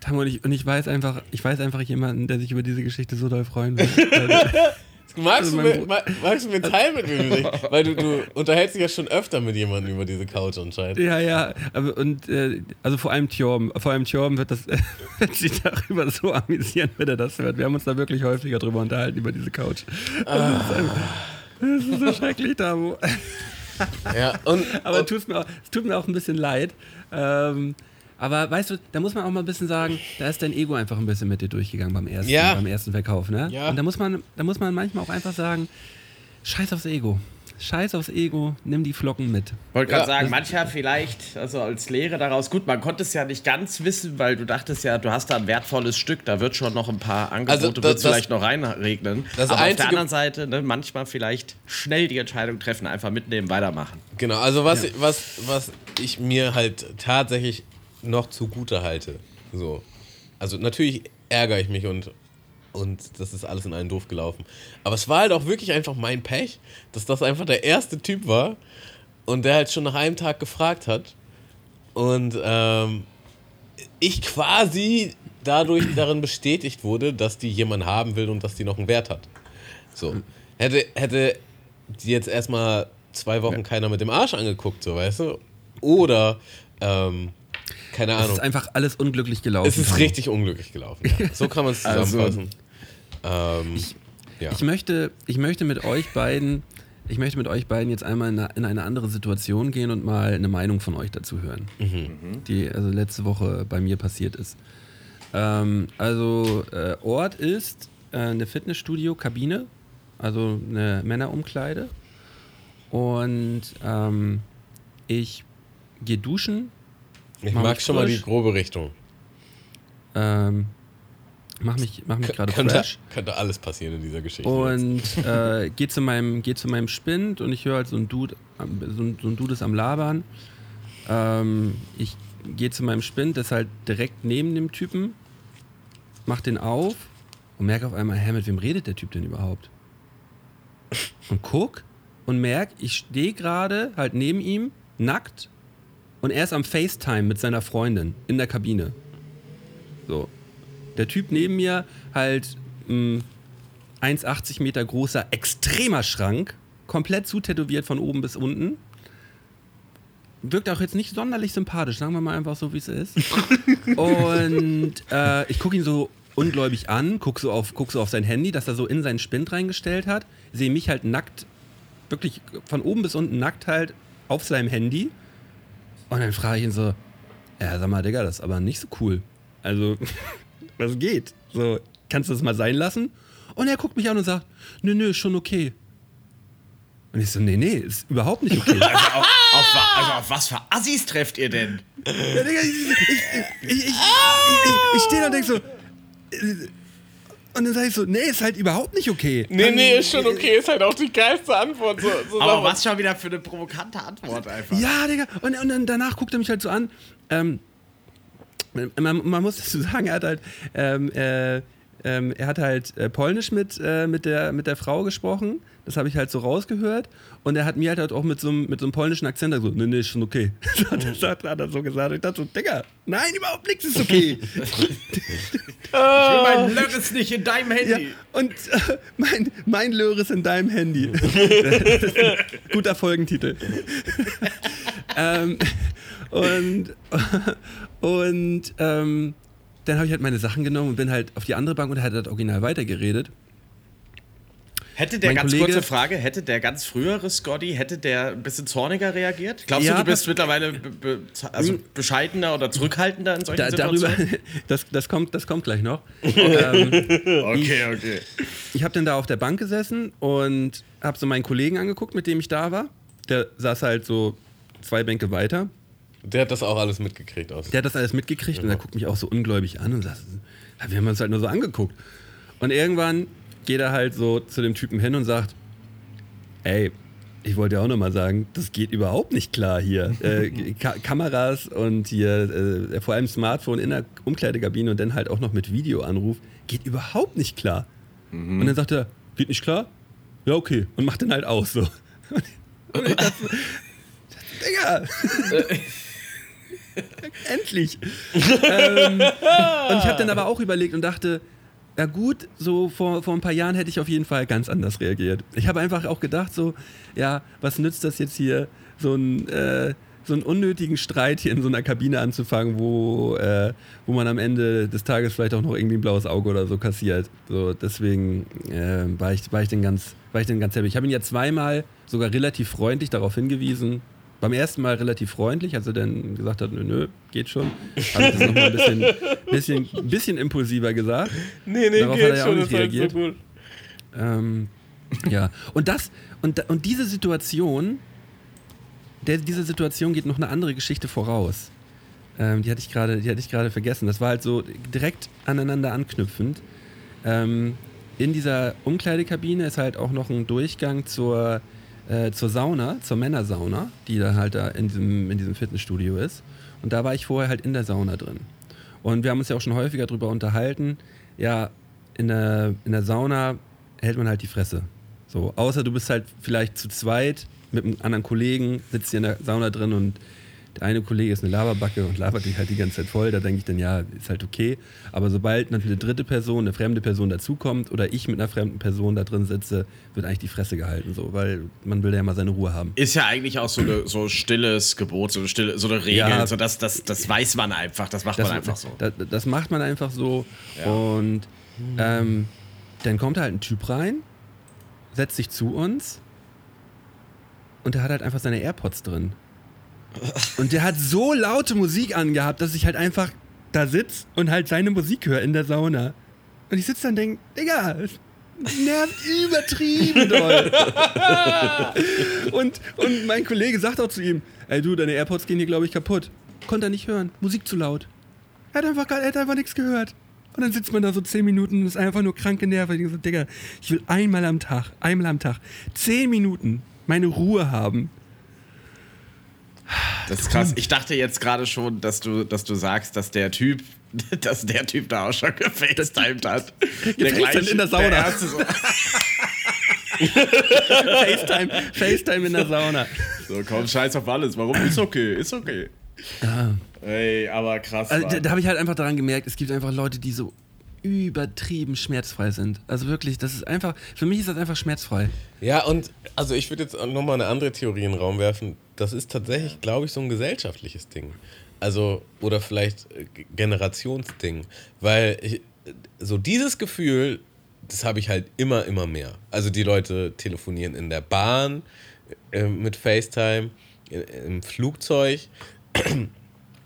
Speaker 2: Tamo, und ich, und ich weiß einfach, ich weiß einfach jemanden, der sich über diese Geschichte so doll freuen will. [LAUGHS]
Speaker 4: magst,
Speaker 2: Also
Speaker 4: du ma- magst du mir teilen mit mir nicht? Weil du, du unterhältst dich ja schon öfter mit jemandem über diese Couch anscheinend.
Speaker 2: ja, ja, aber und äh, also vor allem Tjorm, vor allem Tjorm wird das [LAUGHS] wird sich darüber so amüsieren, wenn er das hört. Wir haben uns da wirklich häufiger drüber unterhalten über diese Couch. Das ist, einfach, das ist so schrecklich, Tamo.
Speaker 4: Ja, und,
Speaker 2: Aber
Speaker 4: und,
Speaker 2: tut's mir auch, es tut mir auch ein bisschen leid. Ähm, aber weißt du, da muss man auch mal ein bisschen sagen, da ist dein Ego einfach ein bisschen mit dir durchgegangen beim ersten,
Speaker 4: Ja.
Speaker 2: beim ersten Verkauf, ne?
Speaker 4: Ja.
Speaker 2: Und da muss man, da muss man manchmal auch einfach sagen, scheiß aufs Ego. Scheiß aufs Ego, nimm die Flocken mit.
Speaker 3: wollte gerade
Speaker 4: Ja,
Speaker 3: sagen, mancher vielleicht, also als Lehre daraus, gut, man konnte es ja nicht ganz wissen, weil du dachtest ja, du hast da ein wertvolles Stück, da wird schon noch ein paar Angebote,
Speaker 4: Also, das-
Speaker 3: wird
Speaker 4: das-
Speaker 3: vielleicht noch reinregnen.
Speaker 4: das
Speaker 3: Aber auf der anderen Seite, ne, manchmal vielleicht schnell die Entscheidung treffen, einfach mitnehmen, weitermachen.
Speaker 4: genau, also was, was, was ich mir halt tatsächlich noch zugute halte. So. Also natürlich ärgere ich mich und, und das ist alles in einen doof gelaufen. Aber es war halt auch wirklich einfach mein Pech, dass das einfach der erste Typ war und der halt schon nach einem Tag gefragt hat. Und ähm, ich quasi dadurch darin bestätigt wurde, dass die jemand haben will und dass die noch einen Wert hat. So. Hätte, hätte die jetzt erstmal zwei Wochen keiner mit dem Arsch angeguckt, so weißt du? Oder, ähm, keine
Speaker 2: Es
Speaker 4: Ahnung.
Speaker 2: ist einfach alles unglücklich gelaufen.
Speaker 4: Es ist
Speaker 2: Tamo.
Speaker 4: richtig unglücklich gelaufen. Ja. So kann man es [LAUGHS]
Speaker 3: Also-
Speaker 4: zusammenfassen. ähm, ja.
Speaker 2: Ich möchte, ich möchte mit euch beiden, ich möchte mit euch beiden jetzt einmal in eine, in eine andere Situation gehen und mal eine Meinung von euch dazu hören, die also letzte Woche bei mir passiert ist. Ähm, also äh, Ort ist äh, eine Fitnessstudio-Kabine, also eine Männerumkleide. Und ähm, ich gehe duschen,
Speaker 4: ich
Speaker 2: mach
Speaker 4: mag schon mal die
Speaker 2: frisch.
Speaker 4: grobe Richtung.
Speaker 2: ähm, mach mich, mach mich gerade
Speaker 4: Könnte,
Speaker 2: fresh.
Speaker 4: könnte alles passieren in dieser Geschichte.
Speaker 2: Und äh, geht zu meinem, geht zu meinem Spind und ich höre halt so ein Dude, so ein, so ein Dude ist am Labern. Ähm, ich gehe zu meinem Spind, das ist halt direkt neben dem Typen, mach den auf und merke auf einmal, hä, mit wem redet der Typ denn überhaupt? Und guck und merk, ich stehe gerade halt neben ihm, nackt, und er ist am FaceTime mit seiner Freundin in der Kabine. So. Der Typ neben mir halt mh, 1,80 Meter großer, extremer Schrank, komplett zutätowiert von oben bis unten. Wirkt auch jetzt nicht sonderlich sympathisch, sagen wir mal einfach so, wie es ist. [LAUGHS] Und äh, ich gucke ihn so ungläubig an, gucke so, auf, guck so auf sein Handy, das er so in seinen Spind reingestellt hat, sehe mich halt nackt, wirklich von oben bis unten nackt halt auf seinem Handy. Und dann frage ich ihn so, ja, sag mal, Digga, das ist aber nicht so cool. Also, [LAUGHS] was geht? So, kannst du das mal sein lassen? Und er guckt mich an und sagt, nö, nö, ist schon okay. Und ich so, nee, nee, ist überhaupt nicht okay. [LAUGHS]
Speaker 3: Also auf, auf, also auf was für Assis trefft ihr denn?
Speaker 2: Ja, Digga, ich, ich, ich, ich, ich, ich stehe da und denk so. Und dann sage ich so, nee, ist halt überhaupt nicht okay.
Speaker 4: nee, nee, ist schon okay. Ist halt auch die geilste Antwort. So, so
Speaker 3: Aber was schon wieder für eine provokante Antwort einfach.
Speaker 2: Ja, Digga. Und, und dann danach guckt er mich halt so an. Ähm, man, man muss dazu sagen, er hat halt, ähm, äh, ähm, er hat halt äh, Polnisch mit, äh, mit, der, mit der Frau gesprochen. Das habe ich halt so rausgehört. Und er hat mir halt, halt auch mit so, einem- mit so einem polnischen Akzent so, nee, nee, ist schon okay. [LAUGHS] das hat, hat er so gesagt. Ich dachte so, Digga, nein, überhaupt nichts ist okay. [LAUGHS]
Speaker 3: Ich will mein Lörres nicht in deinem
Speaker 2: Ja,
Speaker 3: Handy.
Speaker 2: und äh, mein, mein Löhr ist in deinem Handy. [LAUGHS] Guter Folgentitel. ähm, und und ähm, dann habe ich halt meine Sachen genommen und bin halt auf die andere Bank und er hat das Original weitergeredet.
Speaker 3: Hätte der
Speaker 2: Mein
Speaker 3: ganz
Speaker 2: Kollege-
Speaker 3: kurze Frage, hätte der ganz frühere Scotty, hätte der ein bisschen zorniger reagiert? Glaubst
Speaker 2: Ja,
Speaker 3: du, du bist
Speaker 2: das-
Speaker 3: mittlerweile be, be, also bescheidener oder zurückhaltender in solchen
Speaker 2: Da, darüber,
Speaker 3: Situationen? [LAUGHS]
Speaker 2: das, das, kommt, das kommt gleich noch. [LAUGHS] ähm,
Speaker 3: Okay, okay.
Speaker 2: ich habe dann da auf der Bank gesessen und habe so meinen Kollegen angeguckt, mit dem ich da war. der saß halt so zwei Bänke weiter.
Speaker 4: Der hat das auch alles mitgekriegt aus.
Speaker 2: Der hat das alles mitgekriegt und er guckt mich auch so ungläubig an und sagt, "Ja, wir haben uns halt nur so angeguckt. Und irgendwann geht er halt so zu dem Typen hin und sagt, ey, ich wollte ja auch nochmal sagen, das geht überhaupt nicht klar hier. [LAUGHS] Äh, Ka Kameras und hier äh, vor allem Smartphone in der Umkleidekabine und dann halt auch noch mit Videoanruf, geht überhaupt nicht klar. Und dann sagt er, geht nicht klar? Ja, okay. Und macht dann halt aus so. Und ich dachte, so, [LAUGHS] Digga! [LAUGHS] Endlich! ähm, und ich habe dann aber auch überlegt und dachte, ja gut, so vor, vor ein paar Jahren hätte ich auf jeden Fall ganz anders reagiert. Ich habe einfach auch gedacht, so, ja, was nützt das jetzt hier, so ein, äh, so einen unnötigen Streit hier in so einer Kabine anzufangen, wo, äh, wo man am Ende des Tages vielleicht auch noch irgendwie ein blaues Auge oder so kassiert. So, deswegen äh, war, ich, war, ich dann ganz, ganz happy. Ich habe ihn ja zweimal sogar relativ freundlich darauf hingewiesen. Beim ersten Mal relativ freundlich, als er dann gesagt hat, nö, nö, geht schon. Habe ich das nochmal ein bisschen, [LAUGHS] bisschen, bisschen impulsiver gesagt.
Speaker 4: Nee, nee,
Speaker 2: Darauf hat
Speaker 4: geht
Speaker 2: er ja auch
Speaker 4: schon,
Speaker 2: nicht reagiert.
Speaker 4: so gut.
Speaker 2: Ähm, ja, und das, und, und diese Situation, der, diese Situation geht noch eine andere Geschichte voraus. Ähm, die hatte ich gerade, die hatte ich gerade vergessen. Das war halt so direkt aneinander anknüpfend. Ähm, in dieser Umkleidekabine ist halt auch noch ein Durchgang zur, äh, zur Sauna, zur Männersauna, die da halt da in diesem, in diesem Fitnessstudio ist. Und da war ich vorher halt in der Sauna drin. Und wir haben uns ja auch schon häufiger darüber unterhalten. Ja, in der, in der Sauna hält man halt die Fresse. So, außer du bist halt vielleicht zu zweit mit einem anderen Kollegen, sitzt hier in der Sauna drin und der eine Kollege ist eine Laberbacke und labert dich halt die ganze Zeit voll. Da denke ich dann, ja, ist halt okay. Aber sobald eine dritte Person, eine fremde Person dazukommt oder ich mit einer fremden Person da drin sitze, wird eigentlich die Fresse gehalten, so, weil man will ja mal seine Ruhe haben.
Speaker 3: Ist ja eigentlich auch so ein so stilles Gebot, so eine, stille, so eine Regel.
Speaker 2: Ja.
Speaker 3: so das, das, das weiß man einfach, das macht man einfach so.
Speaker 2: Das, das macht man einfach so.
Speaker 3: Ja.
Speaker 2: Und ähm, dann kommt halt ein Typ rein, setzt sich zu uns und der hat halt einfach seine AirPods drin. Und der hat so laute Musik angehabt, dass ich halt einfach da sitze und halt seine Musik höre in der Sauna. Und ich sitze dann und denke, Digga, nervt übertrieben doll. und, und mein Kollege sagt auch zu ihm, ey du, deine AirPods gehen hier, glaube ich, kaputt. Konnte er nicht hören, Musik zu laut. Er hat einfach, er hat einfach nichts gehört. Und dann sitzt man da so 10 Minuten und ist einfach nur krank genervt. Ich so, Digga, ich will einmal am Tag, einmal am Tag, 10 Minuten meine Ruhe haben.
Speaker 3: Das ist krass. Ich dachte jetzt gerade schon, dass du, dass du sagst, dass der Typ, [LAUGHS] dass der Typ da auch schon gefacetimed hat. Der
Speaker 2: Gefacetimed in der Sauna.
Speaker 3: Der so,
Speaker 2: FaceTime, FaceTime in der Sauna.
Speaker 3: so, komm, scheiß auf alles. Warum? Ist okay, ist okay. Ey, aber krass.
Speaker 2: Also, da, da habe ich halt einfach daran gemerkt, es gibt einfach Leute, die so übertrieben schmerzfrei sind. Also wirklich, das ist einfach, für mich ist das einfach schmerzfrei.
Speaker 4: Ja, und also ich würde jetzt nochmal eine andere Theorie in den Raum werfen. Das ist tatsächlich, glaube ich, so ein gesellschaftliches Ding. Also, oder vielleicht äh, Generationsding. Weil ich, so dieses Gefühl, das habe ich halt immer, immer mehr. Also die Leute telefonieren in der Bahn äh, mit FaceTime, i- im Flugzeug.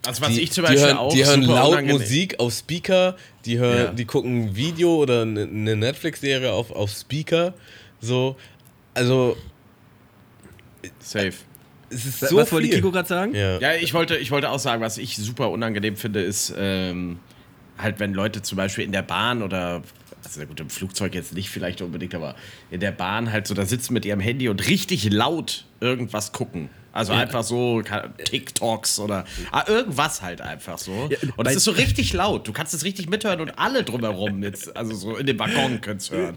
Speaker 3: Also, was
Speaker 4: die,
Speaker 3: ich zum
Speaker 4: die
Speaker 3: Beispiel
Speaker 4: hören,
Speaker 3: auch
Speaker 4: die hören
Speaker 3: super
Speaker 4: laut
Speaker 3: unangenehm-
Speaker 4: Musik auf Speaker, die hören,
Speaker 3: Ja.
Speaker 4: die gucken ein Video oder eine Netflix-Serie auf, auf Speaker. So, also
Speaker 3: Safe.
Speaker 4: es ist
Speaker 2: Was
Speaker 4: so
Speaker 2: wollte
Speaker 4: viel.
Speaker 2: Kiko gerade sagen?
Speaker 4: ja.
Speaker 3: Ja, ich wollte, ich wollte auch sagen, was ich super unangenehm finde, ist ähm, halt, wenn Leute zum Beispiel in der Bahn oder, also gut, im Flugzeug jetzt nicht vielleicht unbedingt, aber in der Bahn halt so da sitzen mit ihrem Handy und richtig laut irgendwas gucken. Also einfach so TikToks oder ah, irgendwas halt einfach so.
Speaker 2: Ja,
Speaker 3: und es ist so richtig laut. Du kannst es richtig mithören und alle drumherum jetzt, also so in dem Waggon können es hören.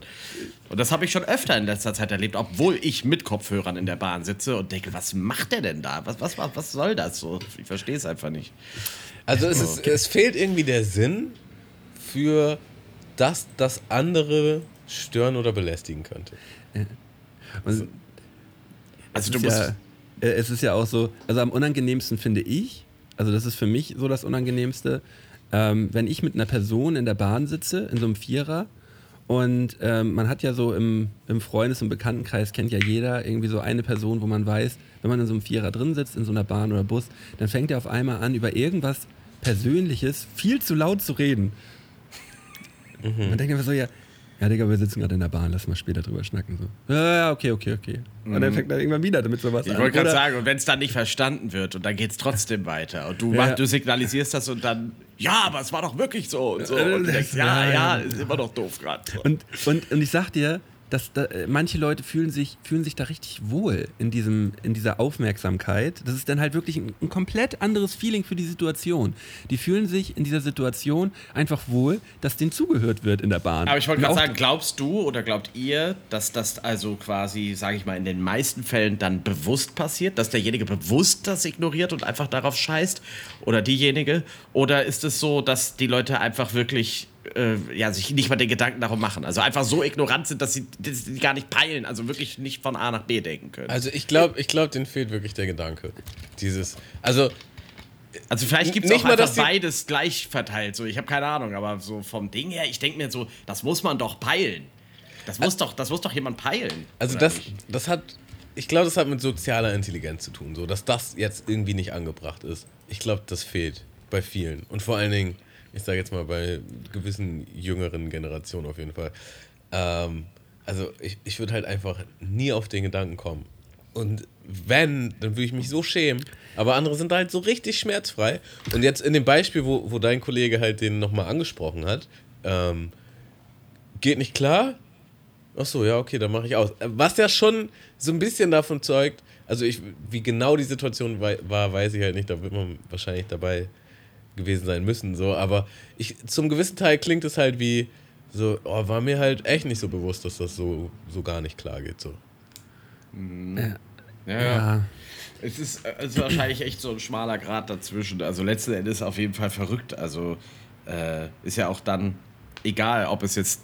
Speaker 3: Und das habe ich schon öfter in letzter Zeit erlebt, obwohl ich mit Kopfhörern in der Bahn sitze und denke, was macht der denn da? Was, was, was, soll das so? Ich verstehe es einfach nicht.
Speaker 4: Also es, ist, es fehlt irgendwie der Sinn für das, das andere stören oder belästigen könnte.
Speaker 2: Und
Speaker 3: Also du musst.
Speaker 2: ja, äh, es ist ja auch so, also am unangenehmsten finde ich, also das ist für mich so das Unangenehmste, ähm, wenn ich mit einer Person in der Bahn sitze, in so einem Vierer, und ähm, man hat ja so im, im Freundes- und Bekanntenkreis, kennt ja jeder irgendwie so eine Person, wo man weiß, wenn man in so einem Vierer drin sitzt, in so einer Bahn oder Bus, dann fängt er auf einmal an, über irgendwas Persönliches viel zu laut zu reden. Man denkt einfach so, ja, Ja, Digga, wir sitzen gerade in der Bahn, lass mal später drüber schnacken. So. Ja, okay, okay, okay. Und dann fängt er irgendwann wieder damit sowas
Speaker 3: Ich
Speaker 2: an.
Speaker 3: wollte gerade sagen, und wenn es dann nicht verstanden wird und dann geht es trotzdem weiter und du,
Speaker 2: Ja.
Speaker 3: mach, du signalisierst das und dann, ja, aber es war doch wirklich so und so. Und du denkst, [LAUGHS] ja,
Speaker 2: Ja,
Speaker 3: ist immer noch doof gerade.
Speaker 2: Und, und, und ich sag dir, dass da, äh, manche Leute fühlen sich, fühlen sich da richtig wohl in, diesem, in dieser Aufmerksamkeit. Das ist dann halt wirklich ein, ein komplett anderes Feeling für die Situation. Die fühlen sich in dieser Situation einfach wohl, dass denen zugehört wird in der Bahn.
Speaker 3: Aber ich wollte gerade sagen, glaubst du oder glaubt ihr, dass das also quasi, sage ich mal, in den meisten Fällen dann bewusst passiert, dass derjenige bewusst das ignoriert und einfach darauf scheißt oder diejenige? Oder ist es so, dass die Leute einfach wirklich äh, ja, sich nicht mal den Gedanken darum machen? Also einfach so ignorant sind, dass sie, dass sie gar nicht peilen, also wirklich nicht von A nach B denken können.
Speaker 4: Also ich glaube, ich glaub, denen fehlt wirklich der Gedanke. Dieses, also
Speaker 3: Also vielleicht gibt es
Speaker 4: Nicht
Speaker 3: auch
Speaker 4: mal,
Speaker 3: einfach beides gleich verteilt. So, ich habe keine Ahnung, aber so vom Ding her, ich denke mir so, das muss man doch peilen. Das muss doch, das muss doch jemand peilen.
Speaker 4: Also das,
Speaker 3: nicht?
Speaker 4: das hat, ich glaube, das hat mit sozialer Intelligenz zu tun, so dass das jetzt irgendwie nicht angebracht ist. Ich glaube, das fehlt bei vielen und vor allen Dingen, ich sage jetzt mal bei gewissen jüngeren Generationen auf jeden Fall. Ähm, also ich, ich würde halt einfach nie auf den Gedanken kommen. Und wenn, dann würde ich mich so schämen. Aber andere sind halt so richtig schmerzfrei. Und jetzt in dem Beispiel, wo, wo dein Kollege halt den nochmal angesprochen hat, ähm, geht nicht klar, Ach so, ja, okay, dann mache ich aus. Was ja schon so ein bisschen davon zeugt, also ich, wie genau die Situation war, weiß ich halt nicht, da wird man wahrscheinlich dabei gewesen sein müssen, so, aber ich, zum gewissen Teil klingt es halt wie so, oh, war mir halt echt nicht so bewusst, dass das so, so gar nicht klar geht, so.
Speaker 3: Ja, ja.
Speaker 2: ja.
Speaker 3: Es ist, äh, es ist wahrscheinlich echt so ein schmaler Grad dazwischen. Also letzten Endes auf jeden Fall verrückt. Also äh, ist ja auch dann egal, ob es jetzt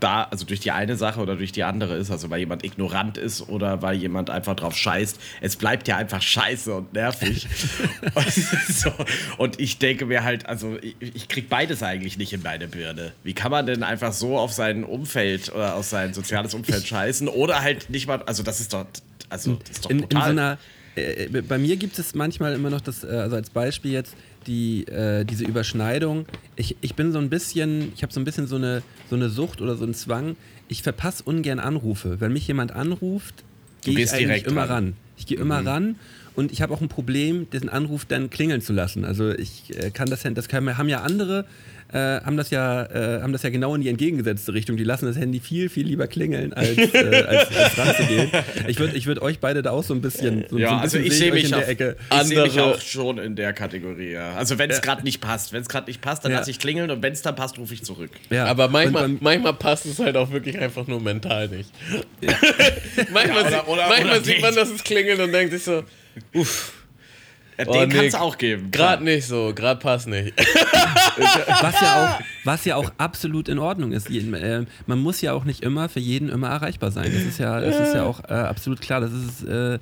Speaker 3: da, also durch die eine Sache oder durch die andere ist, also weil jemand ignorant ist oder weil jemand einfach drauf scheißt. Es bleibt ja einfach scheiße und nervig. [LAUGHS] und, so. und ich denke mir halt, also ich, ich krieg beides eigentlich nicht in meine Birne. Wie kann man denn einfach so auf sein Umfeld oder auf sein soziales Umfeld scheißen oder halt nicht mal, also das ist doch, also das ist doch
Speaker 2: in, in so
Speaker 3: brutal.
Speaker 2: einer, äh, bei mir gibt es manchmal immer noch das, äh, also als Beispiel jetzt, die, äh, diese Überschneidung. Ich, ich bin so ein bisschen, ich habe so ein bisschen so eine, so eine Sucht oder so einen Zwang. Ich verpasse ungern Anrufe. Wenn mich jemand anruft, gehe ich eigentlich
Speaker 3: direkt
Speaker 2: immer
Speaker 3: ran.
Speaker 2: ran. Ich gehe immer ran und ich habe auch ein Problem, diesen Anruf dann klingeln zu lassen. Also ich äh, kann das, das können, haben ja andere, äh, haben das ja, äh, haben das ja genau in die entgegengesetzte Richtung. Die lassen das Handy viel, viel lieber klingeln, als, äh, [LAUGHS] als, als ranzugehen. Ich würde ich würd euch beide da auch so ein bisschen, so, so
Speaker 3: Ja,
Speaker 2: ein
Speaker 3: also
Speaker 2: bisschen
Speaker 3: ich
Speaker 2: sehe
Speaker 3: mich,
Speaker 2: in
Speaker 3: auf-
Speaker 2: der Ecke.
Speaker 3: ich seh mich
Speaker 4: Andere-
Speaker 3: auch schon in der Kategorie. Ja. Also wenn es gerade nicht passt. Wenn es gerade nicht passt, dann
Speaker 2: Ja.
Speaker 3: lasse ich klingeln und wenn es dann passt, rufe ich zurück.
Speaker 2: Ja.
Speaker 4: Aber manchmal,
Speaker 2: Und beim-
Speaker 4: manchmal passt es halt auch wirklich einfach nur mental nicht. [LAUGHS] manchmal
Speaker 3: Ja, oder-
Speaker 4: sieht,
Speaker 3: oder-
Speaker 4: manchmal
Speaker 3: oder
Speaker 4: sieht man, dass es klingelt und denkt sich so, uff, Oh,
Speaker 3: Den
Speaker 4: nee,
Speaker 3: kann es auch geben.
Speaker 4: gerade nicht so, gerade passt nicht.
Speaker 2: Was ja, auch, was ja auch absolut in Ordnung ist. Äh, man muss ja auch nicht immer für jeden immer erreichbar sein. Das ist ja, das ist ja auch äh, absolut klar. Das ist, äh,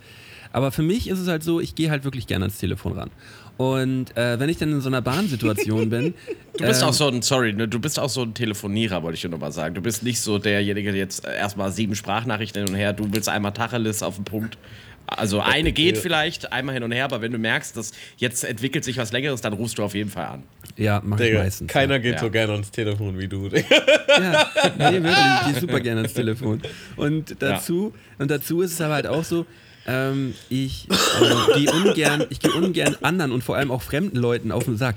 Speaker 2: aber für mich ist es halt so, ich gehe halt wirklich gerne ans Telefon ran. Und äh, wenn ich dann in so einer Bahnsituation bin.
Speaker 3: Du bist
Speaker 2: ähm,
Speaker 3: auch so ein, sorry, ne, du bist auch so ein Telefonierer, wollte ich dir nochmal sagen. Du bist nicht so derjenige, der jetzt erstmal sieben Sprachnachrichten hin und her, du willst einmal Tacheles auf den Punkt. Also eine geht vielleicht, einmal hin und her, aber wenn du merkst, dass jetzt entwickelt sich was Längeres, dann rufst du auf jeden Fall an.
Speaker 2: Ja, mach ich
Speaker 4: Digga,
Speaker 2: meistens.
Speaker 4: keiner geht
Speaker 3: Ja.
Speaker 4: so gerne ans Telefon wie du.
Speaker 2: Ja, nee, wirklich, ich gehe super gerne ans Telefon. Und dazu, und dazu ist es aber halt auch so, ähm, ich äh, gehe ungern, ich gehe ungern anderen und vor allem auch fremden Leuten auf den Sack.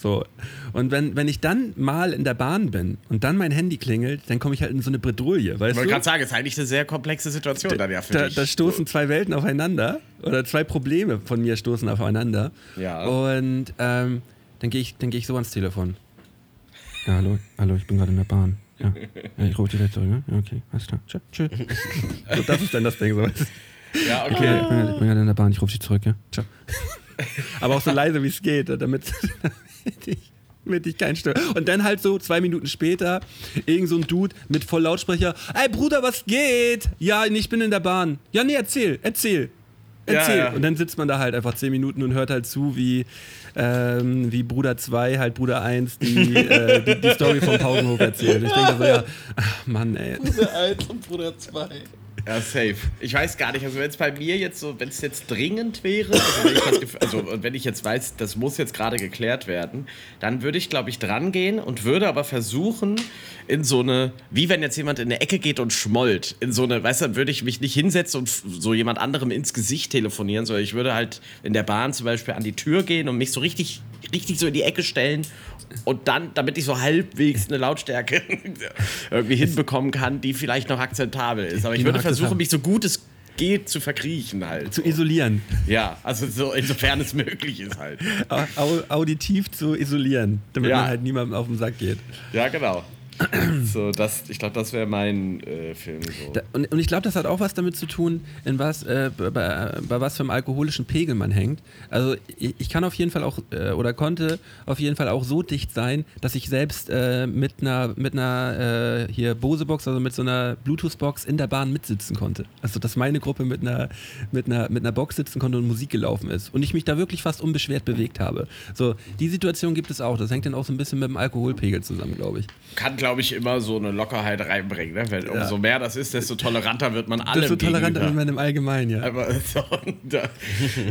Speaker 2: So. Und wenn, wenn ich dann mal in der Bahn bin und dann mein Handy klingelt, dann komme ich halt in so eine Bredouille, weißt
Speaker 3: Ich wollte gerade sagen, es ist eigentlich eine sehr komplexe Situation dann ja für
Speaker 2: Da,
Speaker 3: dich.
Speaker 2: da stoßen zwei Welten aufeinander oder zwei Probleme von mir stoßen aufeinander.
Speaker 3: Ja.
Speaker 2: Und ähm, dann gehe ich, dann geh ich so ans Telefon. Ja, hallo, hallo, ich bin gerade in der Bahn. Ja, ja ich rufe dich gleich zurück. Ne? Ja, okay, alles klar. Tschö, tschö. [LAUGHS] so, das ist dann das Ding. So. Okay,
Speaker 3: ja, okay.
Speaker 2: ich bin gerade- ich bin gerade in der Bahn, ich rufe dich zurück. Ja, ciao. [LAUGHS] Aber auch so leise, wie es geht, damit, damit ich damit ich keinen störe. Und dann halt so zwei Minuten später, irgend so ein Dude mit voll Lautsprecher, ey Bruder, was geht? Ja, ich bin in der Bahn. Ja, nee, erzähl, erzähl. Erzähl.
Speaker 3: Ja, ja.
Speaker 2: Und dann sitzt man da halt einfach zehn Minuten und hört halt zu, wie, ähm, wie Bruder 2 halt Bruder 1 die, äh, die, die Story vom Pausenhof erzählt. Ich denke so, ja, ach Mann, ey.
Speaker 4: Bruder 1 und Bruder 2.
Speaker 3: Ja, safe. Ich weiß gar nicht, also wenn es bei mir jetzt so, wenn es jetzt dringend wäre, also wenn, ich das also wenn ich jetzt weiß, das muss jetzt gerade geklärt werden, dann würde ich, glaube ich, dran gehen und würde aber versuchen, in so eine, wie wenn jetzt jemand in eine Ecke geht und schmollt, in so eine, weißt du, dann würde ich mich nicht hinsetzen und so jemand anderem ins Gesicht telefonieren, sondern ich würde halt in der Bahn zum Beispiel an die Tür gehen und mich so richtig, richtig so in die Ecke stellen und dann, damit ich so halbwegs eine Lautstärke [LAUGHS] irgendwie hinbekommen kann, die vielleicht noch akzeptabel ist. Aber ich würde versuchen, mich so gut es geht zu verkriechen halt.
Speaker 2: Zu isolieren.
Speaker 3: Ja, also so insofern es [LAUGHS] möglich ist halt.
Speaker 2: Au auditiv zu isolieren, damit
Speaker 3: Ja.
Speaker 2: man halt niemandem auf den Sack geht.
Speaker 3: Ja, genau. So, das, ich glaube, das wäre mein äh, Film so.
Speaker 2: Da, und, und ich glaube, das hat auch was damit zu tun, in was, äh, bei, bei was für einem alkoholischen Pegel man hängt. Also ich, ich kann auf jeden Fall auch, äh, oder konnte auf jeden Fall auch so dicht sein, dass ich selbst äh, mit einer, mit einer äh, hier Bose-Box, also mit so einer Bluetooth-Box in der Bahn mitsitzen konnte. Also dass meine Gruppe mit einer, mit einer, mit einer Box sitzen konnte und Musik gelaufen ist. Und ich mich da wirklich fast unbeschwert bewegt habe. So, die Situation gibt es auch. Das hängt dann auch so ein bisschen mit dem Alkoholpegel zusammen, glaube ich.
Speaker 3: Kann, glaube ich, immer so eine Lockerheit reinbringen. Ne? Wenn,
Speaker 2: Ja.
Speaker 3: Umso mehr das ist, desto toleranter wird man allem
Speaker 2: Desto toleranter ist man im Allgemeinen, ja.
Speaker 3: Aber [LAUGHS] so, da,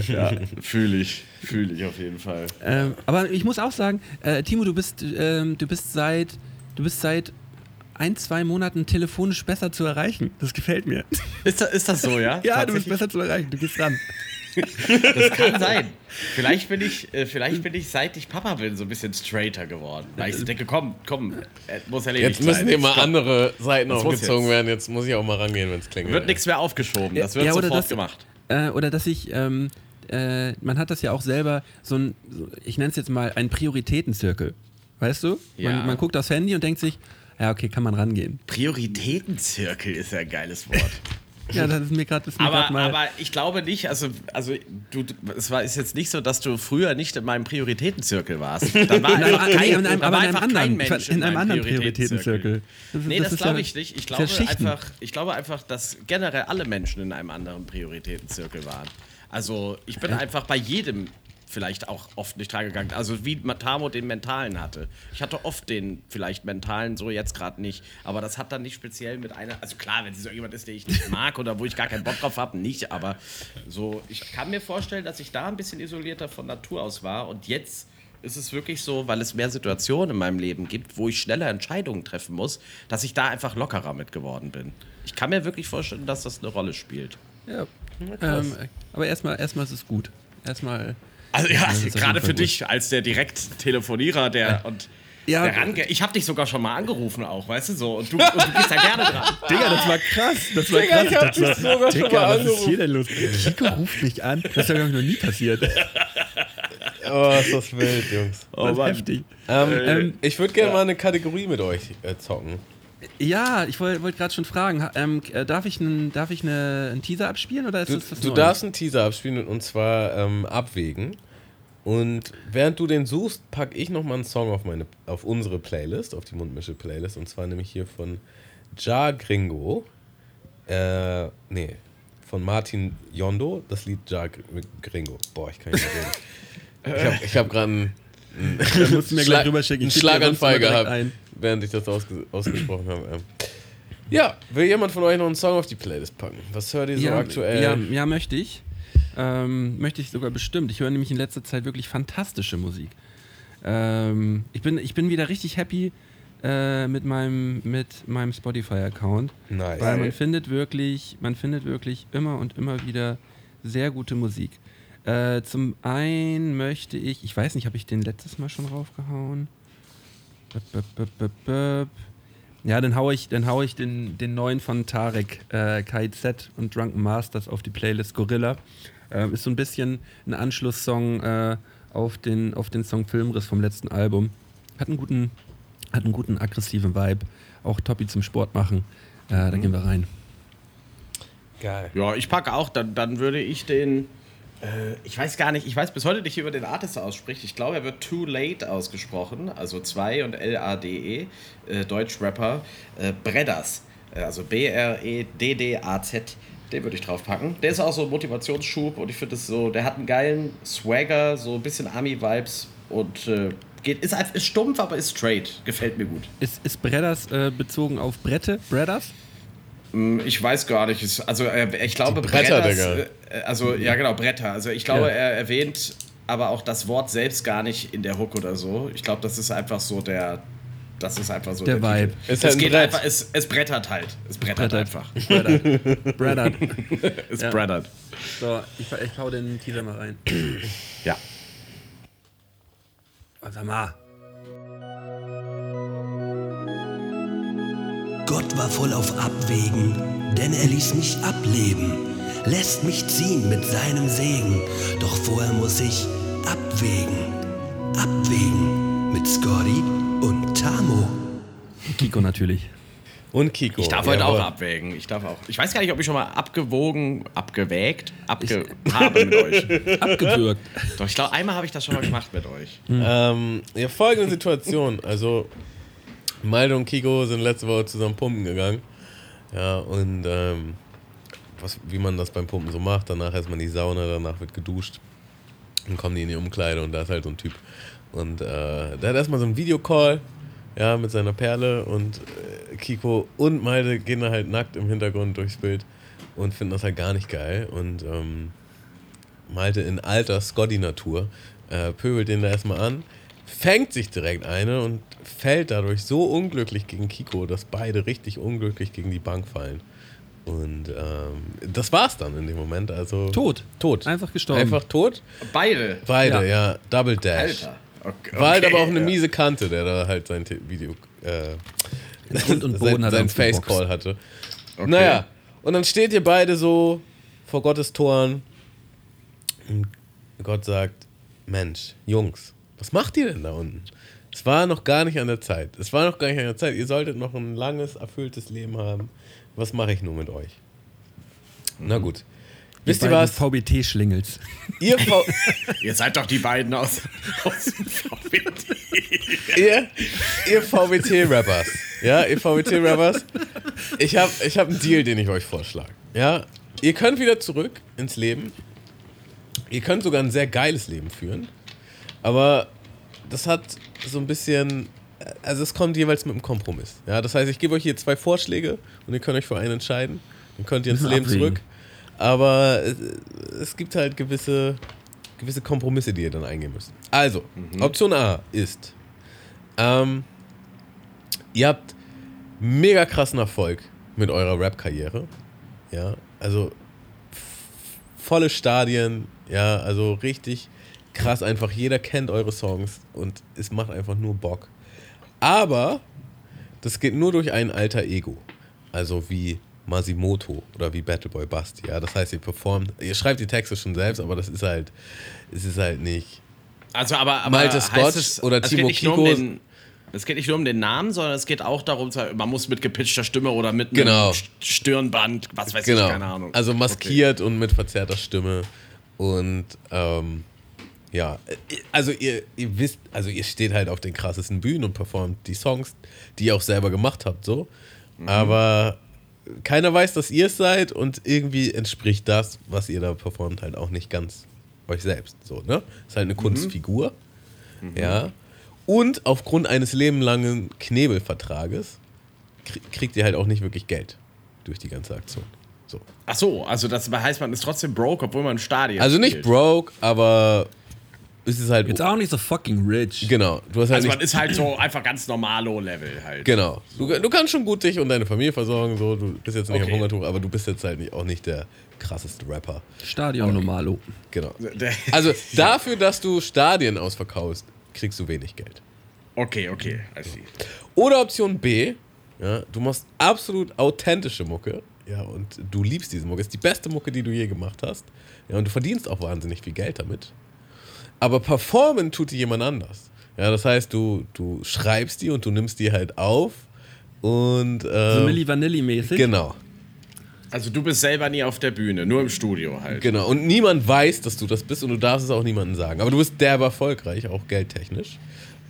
Speaker 3: ja, fühle ich. Fühle ich auf jeden Fall.
Speaker 2: Ähm, aber ich muss auch sagen, äh, Timo, du bist, ähm, du bist seit, du bist seit ein, zwei Monaten telefonisch besser zu erreichen. Das gefällt mir.
Speaker 3: Ist das, ist das so, ja? [LAUGHS]
Speaker 2: Ja, du bist besser zu erreichen. Du gehst ran.
Speaker 3: Das kann sein. Vielleicht bin ich, äh, vielleicht bin ich, seit ich Papa bin, so ein bisschen straighter geworden. Weil ich so denke, komm, komm, äh, muss erledigt
Speaker 4: Jetzt müssen
Speaker 3: sein.
Speaker 4: hier mal
Speaker 3: Stopp.
Speaker 4: andere Seiten
Speaker 3: Das
Speaker 4: aufgezogen
Speaker 3: jetzt.
Speaker 4: werden. Jetzt muss ich auch mal rangehen, wenn es klingelt.
Speaker 3: Wird nichts mehr aufgeschoben. Das wird
Speaker 2: Ja,
Speaker 3: sofort
Speaker 2: das-
Speaker 3: gemacht.
Speaker 2: Äh, oder dass ich, ähm, äh, man hat das ja auch selber, so ein, ich nenne es jetzt mal einen Prioritätenzirkel. Weißt du?
Speaker 3: Ja.
Speaker 2: Man, man guckt aufs Handy und denkt sich, ja, okay, kann man rangehen.
Speaker 3: Prioritätenzirkel ist ja ein geiles Wort.
Speaker 2: Ja, das ist mir gerade das
Speaker 3: aber,
Speaker 2: mal.
Speaker 3: aber ich glaube nicht, also, also du, es war, ist jetzt nicht so, dass du früher nicht in meinem Prioritätenzirkel warst. [LAUGHS] Da war
Speaker 2: in einem,
Speaker 3: einfach
Speaker 2: nee,
Speaker 3: kein,
Speaker 2: in einem,
Speaker 3: da
Speaker 2: aber in einem anderen,
Speaker 3: Mensch
Speaker 2: in einem anderen Prioritätenzirkel. Das
Speaker 3: Nee, das,
Speaker 2: ist
Speaker 3: glaube ich nicht. Ich
Speaker 2: das
Speaker 3: glaube, einfach, ich glaube einfach, dass generell alle Menschen in einem anderen Prioritätenzirkel waren. Also ich bin einfach bei jedem vielleicht auch oft nicht dran gegangen. Also wie Matamo den mentalen hatte. Ich hatte oft den vielleicht mentalen, so jetzt gerade nicht. Aber das hat dann nicht speziell mit einer. Also klar, wenn es so jemand ist, den ich nicht mag oder wo ich gar keinen Bock drauf habe, nicht. Aber so, ich kann mir vorstellen, dass ich da ein bisschen isolierter von Natur aus war. Und jetzt ist es wirklich so, weil es mehr Situationen in meinem Leben gibt, wo ich schneller Entscheidungen treffen muss, dass ich da einfach lockerer mit geworden bin. Ich kann mir wirklich vorstellen, dass das eine Rolle spielt.
Speaker 2: Ja. Ähm, aber erstmal, erstmal ist es gut. Erstmal.
Speaker 3: Also ja,
Speaker 2: das ist auf
Speaker 3: gerade für
Speaker 2: Fall
Speaker 3: dich als der Direkt-Telefonierer, der und
Speaker 2: Ja,
Speaker 3: der range ich habe dich sogar schon mal angerufen auch, weißt du so, und du, und du gehst da gerne dran. [LAUGHS]
Speaker 2: Digga, das war krass. Das war
Speaker 4: Digga,
Speaker 2: krass.
Speaker 4: ich hab
Speaker 2: das
Speaker 4: dich
Speaker 2: war,
Speaker 4: sogar schon
Speaker 2: Digga,
Speaker 4: mal
Speaker 2: was ist
Speaker 4: angerufen.
Speaker 2: hier denn los? Chico ruft mich an. Das ist ja, glaube ich, noch nie passiert. [LAUGHS]
Speaker 4: Oh, ist das wild, Jungs.
Speaker 2: Das ist heftig.
Speaker 4: Ähm,
Speaker 2: Ähm,
Speaker 4: ich würde gerne mal eine Kategorie mit euch äh, zocken.
Speaker 2: Ja, ich wollte wollt gerade schon fragen, ähm, äh, darf ich, einen, darf ich eine, einen Teaser abspielen oder ist
Speaker 4: Du,
Speaker 2: das was
Speaker 4: du
Speaker 2: Neues?
Speaker 4: darfst einen Teaser abspielen und zwar ähm, abwägen. Und während du den suchst, packe ich nochmal einen Song auf, meine, auf unsere Playlist, auf die Mundmische-Playlist. Und zwar nämlich hier von Ja Gringo. Äh, nee, von Martin Yondo, das Lied Ja Gr- Gringo. Boah, ich kann nicht mehr reden. Ich habe hab gerade einen, einen [LAUGHS]
Speaker 2: sonst
Speaker 4: Schlaganfall gehabt,
Speaker 2: ein.
Speaker 4: Während ich das ausge ausgesprochen habe. Ähm. Ja, will jemand von euch noch einen Song auf die Playlist packen? Was hört ihr so
Speaker 2: ja,
Speaker 4: aktuell?
Speaker 2: Ja, ja, möchte ich. Ähm, möchte ich sogar bestimmt. Ich höre nämlich in letzter Zeit wirklich fantastische Musik. Ähm, ich, bin, ich bin wieder richtig happy äh, mit meinem, mit meinem Spotify-Account.
Speaker 4: Nice.
Speaker 2: Weil man findet wirklich, man findet wirklich immer und immer wieder sehr gute Musik. Äh, zum einen möchte ich, ich weiß nicht, habe ich den letztes Mal schon raufgehauen? Ja, dann hau ich, dann hau ich den, den neuen von Tarek, äh, KZ und Drunken Masters auf die Playlist Gorilla. Ähm, ist so ein bisschen ein Anschlusssong äh, auf, den, auf den Song Filmriss vom letzten Album. Hat einen guten, hat einen guten aggressiven Vibe. Auch Toppi zum Sport machen. Äh, Da gehen wir rein.
Speaker 4: Geil.
Speaker 3: Ja, ich packe auch, dann, dann würde ich den. Äh, ich weiß gar nicht, ich weiß bis heute nicht, wie man den Artist ausspricht. Ich glaube, er wird Too Late ausgesprochen, also 2 und L-A-D-E, äh, Deutsch-Rapper. Äh, Bredders, äh, also B-R-E-D-D-A-Z. Den würde ich drauf packen. Der ist auch so ein Motivationsschub und ich finde es so, der hat einen geilen Swagger, so ein bisschen Army-Vibes und äh, geht, ist, ist stumpf, aber ist straight. Gefällt mir gut.
Speaker 2: Ist, ist Bredders äh, bezogen auf Brette? Bredders?
Speaker 3: Hm, Ich weiß gar nicht. Es- Also äh, ich glaube
Speaker 4: Die Bretter,
Speaker 3: Bretters,
Speaker 4: Digga.
Speaker 3: äh, Also ja genau, Bretter. Also ich glaube,
Speaker 2: Ja.
Speaker 3: er erwähnt aber auch das Wort selbst gar nicht in der Hook oder so. Ich glaube, das ist einfach so der. Das ist einfach so
Speaker 2: Der Vibe.
Speaker 3: Titel.
Speaker 4: Ist
Speaker 3: es
Speaker 4: halt ein
Speaker 3: geht
Speaker 4: Brett.
Speaker 3: einfach, es, es brettert halt. Es brettert,
Speaker 2: Brettert.
Speaker 3: einfach. [LAUGHS]
Speaker 2: Brettert. Brettert. [LAUGHS]
Speaker 3: Es
Speaker 2: Ja.
Speaker 3: brettert.
Speaker 2: So, ich, ich hau den Teaser mal rein.
Speaker 3: Ja.
Speaker 2: Warte mal.
Speaker 5: Gott war voll auf Abwägen, denn er ließ mich ableben, lässt mich ziehen mit seinem Segen. Doch vorher muss ich abwägen, abwägen mit Scotty und Tamo.
Speaker 2: Kiko natürlich.
Speaker 4: Und Kiko.
Speaker 3: Ich darf heute
Speaker 4: Jawohl.
Speaker 3: auch abwägen. Ich darf auch. Ich weiß gar nicht, ob ich schon mal abgewogen, abgewägt, abge habe mit [LAUGHS] euch.
Speaker 2: Abgewürgt.
Speaker 3: Doch ich glaube, einmal habe ich das schon mal gemacht mit euch.
Speaker 4: Ähm, ja, folgende Situation. Also, Malte und Kiko sind letzte Woche zusammen pumpen gegangen. Ja, und ähm, was, wie man das beim Pumpen so macht, danach erstmal in die Sauna, danach wird geduscht. Dann kommen die in die Umkleide und da ist halt so ein Typ. Und äh, der hat erstmal so einen Videocall, ja, mit seiner Perle und äh, Kiko und Malte gehen da halt nackt im Hintergrund durchs Bild und finden das halt gar nicht geil. Und ähm, Malte in alter Scotty-Natur, äh, pöbelt den da erstmal an, fängt sich direkt eine und fällt dadurch so unglücklich gegen Kiko, dass beide richtig unglücklich gegen die Bank fallen. Und ähm, das war's dann in dem Moment. Also
Speaker 2: Tot.
Speaker 4: Tot.
Speaker 2: Einfach gestorben.
Speaker 4: Einfach tot.
Speaker 3: Beide.
Speaker 4: Beide,
Speaker 2: Ja.
Speaker 4: ja. Double Dash.
Speaker 3: Alter. Okay,
Speaker 4: War halt
Speaker 3: okay,
Speaker 4: aber auch eine
Speaker 3: ja.
Speaker 4: miese Kante, der da halt sein Video. Äh,
Speaker 2: und [LAUGHS] Boden
Speaker 4: sein,
Speaker 2: hat
Speaker 4: sein
Speaker 2: uns
Speaker 4: Face
Speaker 2: geboxt.
Speaker 4: Call hatte.
Speaker 3: Okay.
Speaker 4: Naja, und dann steht ihr beide so vor Gottes Toren. Und Gott sagt: Mensch, Jungs, was macht ihr denn da unten? Es war noch gar nicht an der Zeit. Es war noch gar nicht an der Zeit. Ihr solltet noch ein langes, erfülltes Leben haben. Was mache ich nur mit euch? Na gut. Wisst ihr was?
Speaker 2: VBT-Schlingels.
Speaker 4: Ihr, V [LAUGHS]
Speaker 3: Ihr seid doch die beiden aus, aus dem VBT.
Speaker 4: ihr, ihr VWT-Rappers, ja, ihr VWT-Rappers, ich habe ich hab einen Deal, den ich euch vorschlage. Ja, ihr könnt wieder zurück ins Leben. Ihr könnt sogar ein sehr geiles Leben führen. Aber das hat so ein bisschen, also es kommt jeweils mit einem Kompromiss. Ja, das heißt, ich gebe euch hier zwei Vorschläge und ihr könnt euch für einen entscheiden. Dann könnt ihr ins [LAUGHS] Leben
Speaker 2: abwägen.
Speaker 4: zurück. Aber es, gibt halt gewisse, gewisse Kompromisse, die ihr dann eingehen müsst. Also, Option A ist, ähm, ihr habt mega krassen Erfolg mit eurer Rap-Karriere. Ja, also volle Stadien, ja, also richtig krass einfach. Jeder kennt eure Songs und es macht einfach nur Bock. Aber das geht nur durch ein alter Ego. Also wie Masimoto oder wie Battleboy Basti. Ja, das heißt, ihr performt, ihr schreibt die Texte schon selbst, aber das ist halt, es ist halt nicht.
Speaker 3: Also, aber, aber
Speaker 4: Malte Scott
Speaker 3: es,
Speaker 4: oder
Speaker 3: es
Speaker 4: Timo
Speaker 3: geht nicht nur um
Speaker 4: Kiko-
Speaker 3: den, Es geht nicht nur um den Namen, sondern es geht auch darum, man muss mit gepitchter Stimme oder mit
Speaker 4: Genau.
Speaker 3: einem St- Stirnband, was weiß
Speaker 4: Genau.
Speaker 3: ich, keine Ahnung.
Speaker 4: Also maskiert und mit verzerrter Stimme. Und ähm, ja, also ihr, ihr wisst, also ihr steht halt auf den krassesten Bühnen und performt die Songs, die ihr auch selber gemacht habt, so. Aber keiner weiß, dass ihr es seid und irgendwie entspricht das, was ihr da performt, halt auch nicht ganz euch selbst. So, ne? Ist halt eine Kunstfigur. Ja. Und aufgrund eines lebenlangen Knebelvertrages krie- kriegt ihr halt auch nicht wirklich Geld durch die ganze Aktion. So.
Speaker 3: Ach so, also das heißt, man ist trotzdem broke, obwohl man ein Stadion
Speaker 4: Also nicht
Speaker 3: spielt.
Speaker 4: broke, aber es ist halt.
Speaker 2: Jetzt auch nicht so fucking rich.
Speaker 4: Genau. Du hast halt
Speaker 3: Also man ist halt so einfach ganz normalo Level halt.
Speaker 4: Genau. Du, du kannst schon gut dich und deine Familie versorgen, so. Du bist jetzt nicht
Speaker 3: Okay.
Speaker 4: am Hungertuch, aber du bist jetzt halt nicht, auch nicht der krasseste Rapper.
Speaker 2: Stadion Normalo.
Speaker 4: Genau. [LAUGHS] Also dafür, dass du Stadien ausverkaufst, kriegst du wenig Geld.
Speaker 3: Okay, okay, I see.
Speaker 4: Oder Option B, ja, du machst absolut authentische Mucke, ja, und du liebst diese Mucke. Ist die beste Mucke, die du je gemacht hast. Ja, und du verdienst auch wahnsinnig viel Geld damit. Aber performen tut die jemand anders. Ja, das heißt, du, du schreibst die und du nimmst die halt auf und äh,
Speaker 2: So Milli Vanilli-mäßig.
Speaker 4: genau,
Speaker 3: Also du bist selber nie auf der Bühne, nur im Studio halt.
Speaker 4: genau. Und niemand weiß, dass du das bist und du darfst es auch niemandem sagen. Aber du bist derbe erfolgreich, auch geldtechnisch.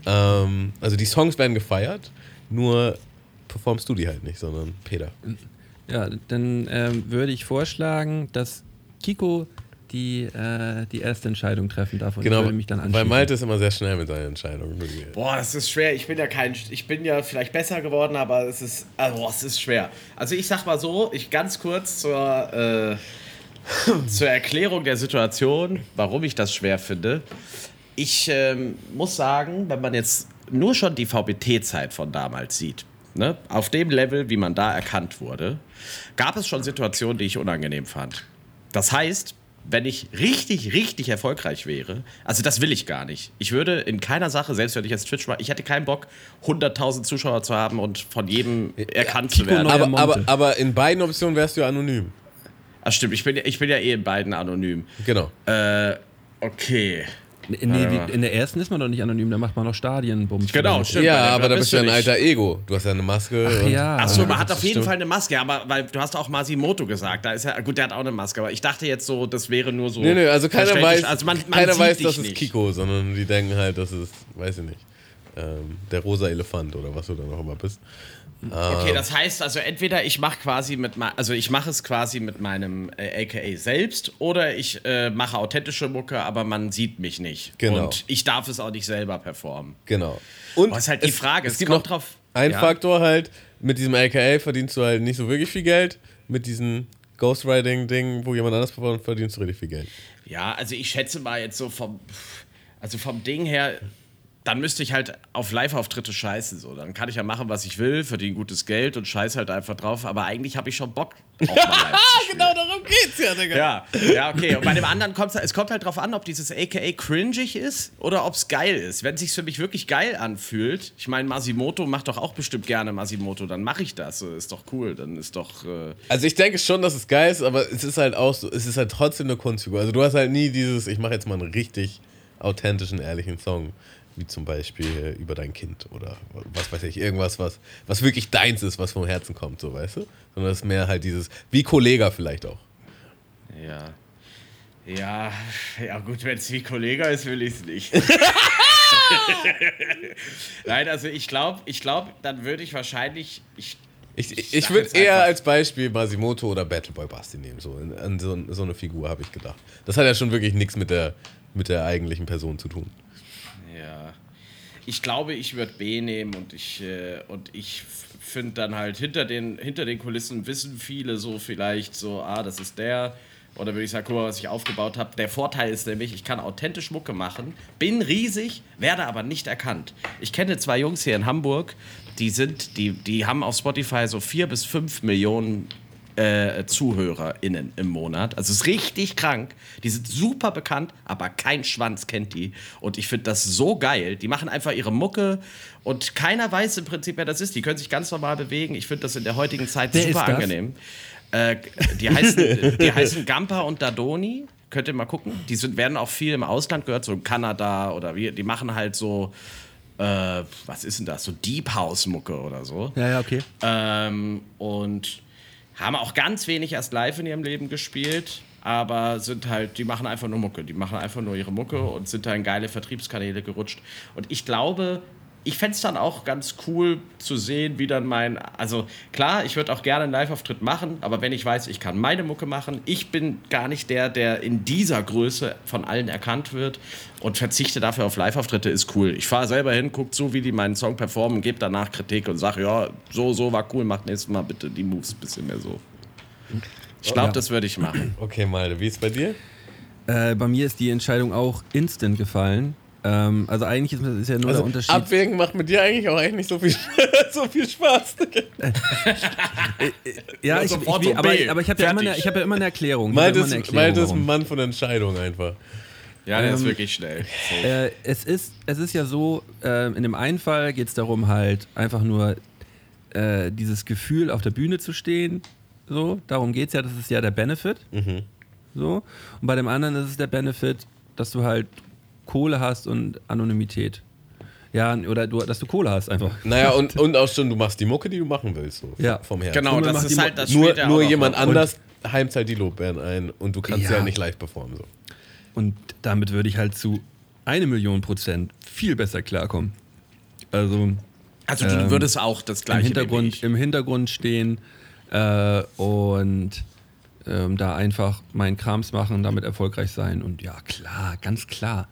Speaker 4: Ähm, also die Songs werden gefeiert, nur performst du die halt nicht, sondern Peter.
Speaker 2: Ja, dann ähm, würde ich vorschlagen, dass Kiko die, äh, die erste Entscheidung treffen darf und
Speaker 4: Genau,
Speaker 2: ich würde mich dann
Speaker 4: weil
Speaker 2: anschließen.
Speaker 4: Malte ist immer sehr schnell mit seinen Entscheidungen.
Speaker 3: Boah, das ist schwer. Ich bin ja kein. Ich bin ja vielleicht besser geworden, aber es ist. Also, boah, es ist schwer. Also ich sag mal so, ich ganz kurz zur, äh, [CLEARS THROAT] zur Erklärung der Situation, warum ich das schwer finde. Ich ähm, muss sagen, wenn man jetzt nur schon die VBT-Zeit von damals sieht, ne, auf dem Level, wie man da erkannt wurde, gab es schon Situationen, die ich unangenehm fand. Das heißt, wenn ich richtig, richtig erfolgreich wäre, also das will ich gar nicht. Ich würde in keiner Sache, selbst wenn ich jetzt Twitch mache, ich hätte keinen Bock, 100.000 Zuschauer zu haben und von jedem erkannt zu
Speaker 2: Kiko
Speaker 3: werden.
Speaker 4: Aber, aber, aber in beiden Optionen wärst du anonym.
Speaker 3: Ach stimmt, ich bin, ja- ich bin ja eh in beiden anonym.
Speaker 4: Genau.
Speaker 3: Äh, okay.
Speaker 2: Nee, wie, in der ersten ist man doch nicht anonym, da macht man noch Stadienbums.
Speaker 3: Genau, stimmt.
Speaker 4: ja, aber da bist du ja ein alter Ego. Du hast ja eine Maske.
Speaker 2: Ach ja.
Speaker 3: Achso, man
Speaker 2: Ja,
Speaker 3: hat auf jeden
Speaker 4: stimmt.
Speaker 3: Fall eine Maske, aber weil du hast auch Masimoto gesagt, da ist ja, gut, der hat auch eine Maske, aber ich dachte jetzt so, das wäre nur so.
Speaker 4: Nee, nee, also keiner weiß,
Speaker 3: also man, man
Speaker 4: keiner weiß
Speaker 3: dich
Speaker 4: das ist
Speaker 3: nicht.
Speaker 4: Kiko, sondern die denken halt, das ist, weiß ich nicht, ähm, der rosa Elefant oder was du dann auch immer bist.
Speaker 3: Okay, das heißt also entweder ich mache quasi mit also ich mache es quasi mit meinem äh, AKA selbst oder ich äh, mache authentische Mucke, aber man sieht mich nicht.
Speaker 4: Genau.
Speaker 3: Und ich darf es auch nicht selber performen.
Speaker 4: Genau. Und
Speaker 3: Boah, ist halt die Frage,
Speaker 4: Es,
Speaker 3: es
Speaker 4: gibt noch
Speaker 3: drauf-
Speaker 4: Ein
Speaker 3: ja.
Speaker 4: Faktor halt, mit diesem AKA verdienst du halt nicht so wirklich viel Geld. Mit diesem Ghostwriting-Ding, wo jemand anders performt, verdienst du richtig viel Geld.
Speaker 3: Ja, also ich schätze mal jetzt so vom also vom Ding her dann müsste ich halt auf Live-Auftritte scheißen. So. Dann kann ich ja machen, was ich will, verdiene gutes Geld und scheiße halt einfach drauf. Aber eigentlich habe ich schon Bock, [LAUGHS] zu spielen.
Speaker 4: darum geht's ja, Digga.
Speaker 3: Ja, ja, okay. Und bei dem anderen kommt es kommt halt drauf an, ob dieses AKA cringig ist oder ob es geil ist. Wenn es sich für mich wirklich geil anfühlt, ich meine, Masimoto macht doch auch bestimmt gerne Masimoto, dann mache ich das. So, Ist doch cool. Dann ist doch. Äh,
Speaker 4: Also ich denke schon, dass es geil ist, aber es ist halt auch so, es ist halt trotzdem eine Kunstfigur. Also du hast halt nie dieses, ich mache jetzt mal einen richtig authentischen, ehrlichen Song, wie zum Beispiel äh, über dein Kind oder was weiß ich, irgendwas, was, was wirklich deins ist, was vom Herzen kommt, so weißt du? Sondern es ist mehr halt dieses, wie Kollega vielleicht auch.
Speaker 3: ja. Ja, ja gut, wenn es wie Kollege ist, will ich es nicht. [LAUGHS] Nein, also ich glaube, ich glaube, dann würde ich wahrscheinlich. Ich,
Speaker 4: Ich, ich,
Speaker 3: Ich
Speaker 4: würde eher als Beispiel Masimoto oder Battleboy Basti nehmen. So, an so, so eine Figur habe ich gedacht. Das hat ja schon wirklich nichts mit der, mit der eigentlichen Person zu tun.
Speaker 3: Ja. Ich glaube, ich würde B nehmen und ich, äh, ich finde dann halt hinter den, hinter den Kulissen wissen viele so vielleicht so, ah, das ist der. Oder würde ich sagen, guck mal, was ich aufgebaut habe. Der Vorteil ist nämlich, ich kann authentisch Mucke machen, bin riesig, werde aber nicht erkannt. Ich kenne zwei Jungs hier in Hamburg, die sind, die, die haben auf Spotify so vier bis fünf Millionen äh, ZuhörerInnen im Monat. Also es ist richtig krank. Die sind super bekannt, aber kein Schwanz kennt die. Und ich finde das so geil. Die machen einfach ihre Mucke und keiner weiß im Prinzip, wer das ist. Die können sich ganz normal bewegen. Ich finde das in der heutigen Zeit
Speaker 2: Wer
Speaker 3: super angenehm. Äh, die, heißen, die heißen Gampa und Dadoni. Könnt ihr mal gucken. Die sind, werden auch viel im Ausland gehört, so in Kanada oder wie. Die machen halt so, äh, was ist denn das? So Deep House Mucke oder so.
Speaker 2: Ja, ja, okay.
Speaker 3: Ähm, und haben auch ganz wenig erst live in ihrem Leben gespielt, aber sind halt, die machen einfach nur Mucke. Die machen einfach nur ihre Mucke und sind da in geile Vertriebskanäle gerutscht. Und ich glaube, ich fände es dann auch ganz cool zu sehen, wie dann mein. Also klar, ich würde auch gerne einen Live-Auftritt machen, aber wenn ich weiß, ich kann meine Mucke machen, ich bin gar nicht der, der in dieser Größe von allen erkannt wird und verzichte dafür auf Live-Auftritte, ist cool. Ich fahre selber hin, gucke zu, wie die meinen Song performen, gebe danach Kritik und sage, ja, so, so war cool, macht nächstes Mal bitte die Moves ein bisschen mehr so. Ich glaube,
Speaker 2: Ja.
Speaker 3: das würde ich machen.
Speaker 4: Okay, Malte, wie ist bei dir?
Speaker 2: Äh, bei mir ist die Entscheidung auch instant gefallen. Ähm, also eigentlich ist, ist ja nur
Speaker 4: Also
Speaker 2: der Unterschied.
Speaker 4: abwägen macht mit dir eigentlich auch eigentlich nicht so viel, [LAUGHS] so viel Spaß.
Speaker 2: ja,
Speaker 3: Ja,
Speaker 2: ich, ich,
Speaker 3: so
Speaker 2: aber, aber ich habe ja, immer eine-
Speaker 3: Fertig.
Speaker 2: ich hab ja immer eine Erklärung. Ich
Speaker 4: Malte ist, ist ein. Mann von Entscheidung einfach.
Speaker 3: Ja, der ist
Speaker 2: Ähm,
Speaker 3: wirklich schnell. So.
Speaker 2: Äh, es, ist, es ist ja so, äh, in dem einen Fall geht es darum, halt einfach nur äh, dieses Gefühl auf der Bühne zu stehen. So, darum geht es ja, das ist ja der Benefit. So. Und bei dem anderen ist es der Benefit, dass du halt Kohle hast und Anonymität. Ja, oder du, dass du Kohle hast einfach.
Speaker 4: Naja, und, und auch schon, du machst die Mucke, die du machen willst, so
Speaker 2: Ja.
Speaker 4: vom Herzen.
Speaker 3: genau, das ist halt das
Speaker 4: Nur, nur
Speaker 3: auch noch
Speaker 4: jemand
Speaker 3: eine
Speaker 4: anders heimt halt die Lobbeeren ein und du kannst ja,
Speaker 2: Ja.
Speaker 4: nicht live performen. So.
Speaker 2: Und damit würde ich halt zu eine Million Prozent viel besser klarkommen. Also
Speaker 3: Also du
Speaker 2: ähm,
Speaker 3: würdest auch das
Speaker 2: im
Speaker 3: gleiche wie
Speaker 2: Hintergrund, im Hintergrund stehen äh, und ähm, da einfach meinen Krams machen, damit erfolgreich sein. Und ja, klar, ganz klar.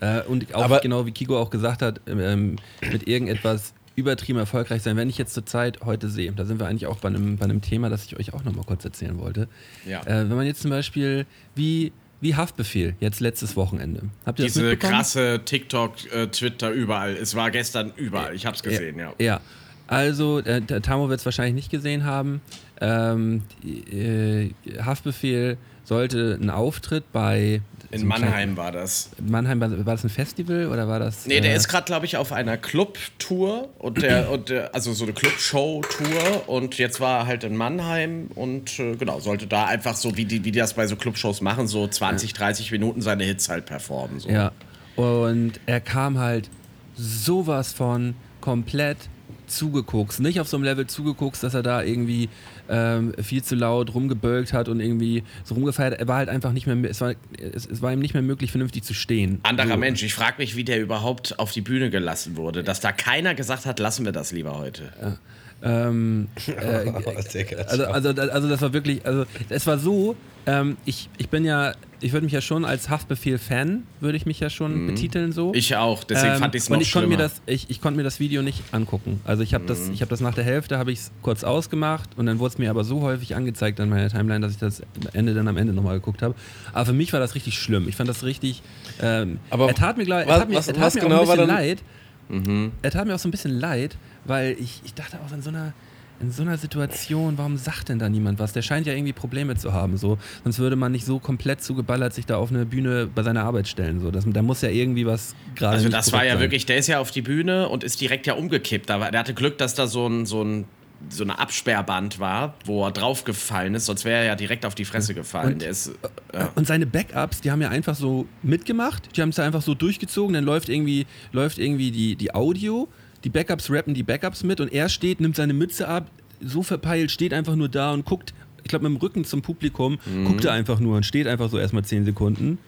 Speaker 2: Äh, und auch
Speaker 4: Aber-
Speaker 2: genau wie Kiko auch gesagt hat, ähm, mit irgendetwas übertrieben erfolgreich sein. Wenn ich jetzt zur Zeit heute sehe, da sind wir eigentlich auch bei einem, bei einem Thema, das ich euch auch nochmal kurz erzählen wollte.
Speaker 3: Ja.
Speaker 2: Äh, wenn man jetzt zum Beispiel wie, wie Haftbefehl, jetzt letztes Wochenende. Habt ihr
Speaker 3: Diese krasse TikTok, äh, Twitter, überall. Es war gestern überall. Ich hab's gesehen, ja.
Speaker 2: Ja, also äh, der Tamo wird es wahrscheinlich nicht gesehen haben. Ähm, äh, Haftbefehl sollte einen Auftritt bei
Speaker 3: In
Speaker 2: so
Speaker 3: Mannheim war das.
Speaker 2: kleinen- Mannheim war, war das ein Festival oder war das?
Speaker 3: Nee, der
Speaker 2: äh,
Speaker 3: ist gerade, glaube ich, auf einer Club-Tour und der, [CLEARS THROAT] und der, also so eine Club-Show-Tour und jetzt war er halt in Mannheim und äh, genau, sollte da einfach so, wie die, wie die das bei so Club-Shows machen, so 20, 30 Minuten seine Hits halt performen. So.
Speaker 2: Ja. Und er kam halt sowas von komplett zugeguckt. Nicht auf so einem Level zugeguckt, dass er da irgendwie ähm, viel zu laut rumgebölkt hat und irgendwie so rumgefeiert. Er war halt einfach nicht mehr, es war, es, es war ihm nicht mehr möglich, vernünftig zu stehen.
Speaker 3: Anderer
Speaker 2: so.
Speaker 3: Mensch, ich frage mich, wie der überhaupt auf die Bühne gelassen wurde, dass da keiner gesagt hat, lassen wir das lieber heute.
Speaker 2: Ähm, äh, [LAUGHS]
Speaker 4: Digga,
Speaker 2: also, also, also das war wirklich, also es war so, ähm, ich, ich bin ja, ich würde mich ja schon als Haftbefehl-Fan, würde ich mich ja schon betiteln so.
Speaker 3: Mhm. Ich auch, deswegen
Speaker 2: Ähm,
Speaker 3: fand ich's
Speaker 2: und
Speaker 3: noch
Speaker 2: ich konnte mir
Speaker 3: schlimmer.
Speaker 2: das, ich, ich konnte mir das Video nicht angucken. Also ich habe das,
Speaker 3: Mhm.
Speaker 2: ich habe das nach der Hälfte habe ich es kurz ausgemacht und dann wurde es mir aber so häufig angezeigt an meiner Timeline, dass ich das am Ende dann am Ende nochmal geguckt habe. Aber für mich war das richtig schlimm. Ich fand das richtig. Ähm,
Speaker 4: Aber
Speaker 2: er tat mir, glaub, er
Speaker 4: was-
Speaker 2: tat mir,
Speaker 4: was-
Speaker 2: er tat
Speaker 4: was
Speaker 2: mir
Speaker 4: genau
Speaker 2: auch ein bisschen leid. Er tat mir auch so ein bisschen leid, weil ich, ich dachte auch in so einer in so einer Situation, warum sagt denn da niemand was? Der scheint ja irgendwie Probleme zu haben, so. Sonst würde man nicht so komplett zugeballert sich da auf eine Bühne bei seiner Arbeit stellen, so. Das, da muss ja irgendwie was gerade
Speaker 3: Also das war ja
Speaker 2: sein.
Speaker 3: wirklich, der ist ja auf die Bühne und ist direkt ja umgekippt. Aber der hatte Glück, dass da so ein, so ein so eine Absperrband war, wo er draufgefallen ist, sonst wäre er ja direkt auf die Fresse gefallen.
Speaker 2: Und-
Speaker 3: der ist, ja.
Speaker 2: Und seine Backups, die haben ja einfach so mitgemacht, die haben es ja einfach so durchgezogen, dann läuft irgendwie, läuft irgendwie die, die Audio, die Backups rappen die Backups mit und er steht, nimmt seine Mütze ab, so verpeilt, steht einfach nur da und guckt, ich glaube mit dem Rücken zum Publikum,
Speaker 3: Mhm.
Speaker 2: guckt er einfach nur und steht einfach so erstmal 10 Sekunden.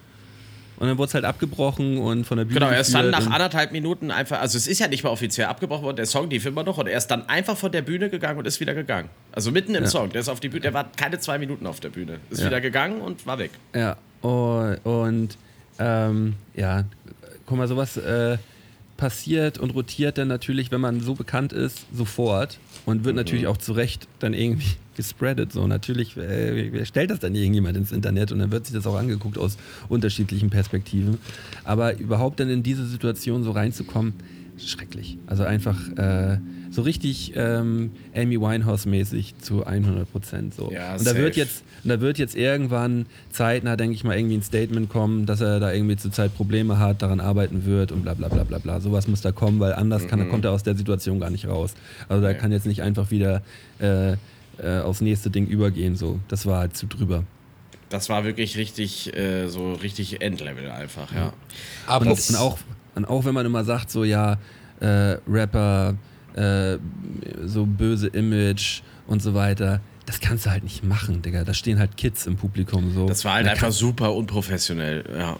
Speaker 2: Und dann wurde es halt abgebrochen und von der Bühne
Speaker 3: Genau, er ist dann nach anderthalb Minuten einfach, also es ist ja nicht mal offiziell abgebrochen worden, der Song lief immer noch und er ist dann einfach von der Bühne gegangen und ist wieder gegangen. Also mitten im
Speaker 2: Ja.
Speaker 3: Song, der ist auf die Bühne, der war keine zwei Minuten auf der Bühne, ist
Speaker 2: Ja.
Speaker 3: wieder gegangen und war weg.
Speaker 2: Ja, und, und ähm, ja, guck mal, sowas äh, passiert und rotiert dann natürlich, wenn man so bekannt ist, sofort und wird natürlich auch zu Recht dann irgendwie [LAUGHS] gespreadet. So, natürlich äh, wer stellt das dann irgendjemand ins Internet und dann wird sich das auch angeguckt aus unterschiedlichen Perspektiven. Aber überhaupt dann in diese Situation so reinzukommen, schrecklich. Also einfach äh, so richtig ähm, Amy Winehouse-mäßig zu 100 Prozent. So.
Speaker 3: Ja,
Speaker 2: und da wird jetzt und da wird jetzt irgendwann zeitnah, denke ich mal, irgendwie ein Statement kommen, dass er da irgendwie zurzeit Probleme hat, daran arbeiten wird und bla bla bla bla bla. Sowas muss da kommen, weil anders kann, kommt er aus der Situation gar nicht raus. Also da
Speaker 3: Nee.
Speaker 2: kann jetzt nicht einfach wieder äh, äh, aufs nächste Ding übergehen. So. Das war halt zu drüber.
Speaker 3: Das war wirklich richtig, äh, so richtig Endlevel einfach, ja.
Speaker 4: Aber
Speaker 2: Und, und, auch, und auch wenn man immer sagt, so ja, äh, Rapper, äh, so böse Image und so weiter, das kannst du halt nicht machen, Digga. Da stehen halt Kids im Publikum so.
Speaker 3: Das war halt
Speaker 2: Da
Speaker 3: einfach super unprofessionell, ja.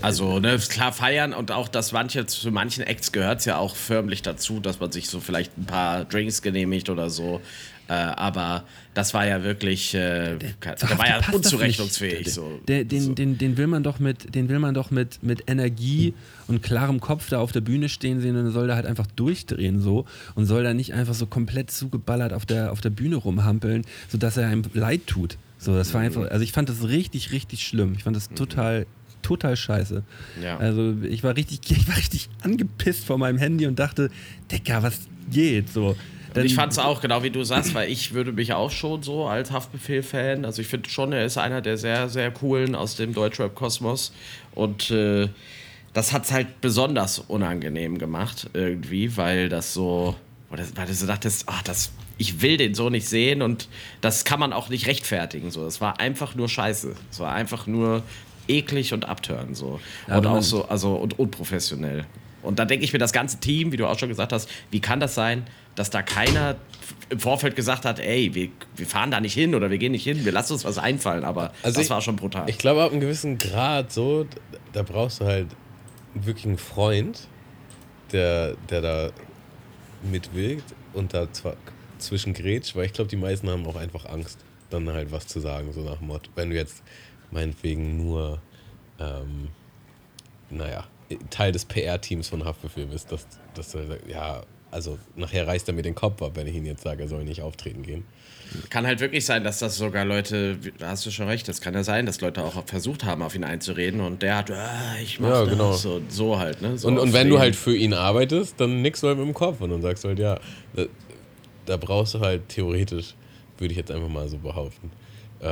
Speaker 3: Also, ne, klar feiern und auch, dass manche, zu manchen Acts gehört es ja auch förmlich dazu, dass man sich so vielleicht ein paar Drinks genehmigt oder so. Äh, aber das war ja wirklich, äh, der,
Speaker 2: Verhaftet
Speaker 3: war ja unzurechnungsfähig. So.
Speaker 2: Der, den,
Speaker 3: so.
Speaker 2: den, den will man doch mit, den will man doch mit, mit Energie und klarem Kopf da auf der Bühne stehen sehen und dann soll da halt einfach durchdrehen so und soll da nicht einfach so komplett zugeballert auf der, auf der Bühne rumhampeln, sodass er einem leid tut. So, das war einfach, also ich fand das richtig, richtig schlimm. Ich fand das total, total scheiße.
Speaker 3: Ja.
Speaker 2: Also ich war richtig, [LAUGHS] ich war richtig angepisst vor meinem Handy und dachte, Digga, was geht? So.
Speaker 3: Und ich fand es auch, genau wie du sagst, weil ich würde mich auch schon so als Haftbefehl-Fan, also ich finde schon, er ist einer der sehr, sehr coolen aus dem Deutschrap-Kosmos und äh, das hat es halt besonders unangenehm gemacht irgendwie, weil das so, weil du so dachtest, ach, das, ich will den so nicht sehen und das kann man auch nicht rechtfertigen. So. Das war einfach nur scheiße. Es war einfach nur eklig und abtören so.
Speaker 2: Ja,
Speaker 3: und auch so, also und unprofessionell. Und da denke ich mir, das ganze Team, wie du auch schon gesagt hast, wie kann das sein, dass da keiner im Vorfeld gesagt hat, ey, wir, wir fahren da nicht hin oder wir gehen nicht hin, wir lassen uns was einfallen, aber
Speaker 4: Also
Speaker 3: das
Speaker 4: ich-
Speaker 3: war schon brutal.
Speaker 4: Ich glaube, ab einem gewissen Grad so, da brauchst du halt wirklich einen Freund, der, der da mitwirkt und da zwar zwischen grätscht, weil ich glaube, die meisten haben auch einfach Angst. dann halt was zu sagen, so nach Motto. Wenn du jetzt meinetwegen nur, ähm, naja, Teil des PR-Teams von Haftbefehl bist, dass, dass du sagst, ja, also nachher reißt er mir den Kopf ab, wenn ich ihm jetzt sage, er soll nicht auftreten gehen.
Speaker 3: Kann halt wirklich sein, dass das sogar Leute, da hast du schon recht, das kann ja sein, dass Leute auch versucht haben, auf ihn einzureden und der hat, ah, ich mach
Speaker 4: Ja,
Speaker 3: das.
Speaker 4: genau.
Speaker 3: So, halt, ne? So
Speaker 4: und, und wenn du halt für ihn arbeitest, dann nix du mit dem Kopf und dann sagst du halt, ja, da, da brauchst du halt theoretisch, würde ich jetzt einfach mal so behaupten, äh,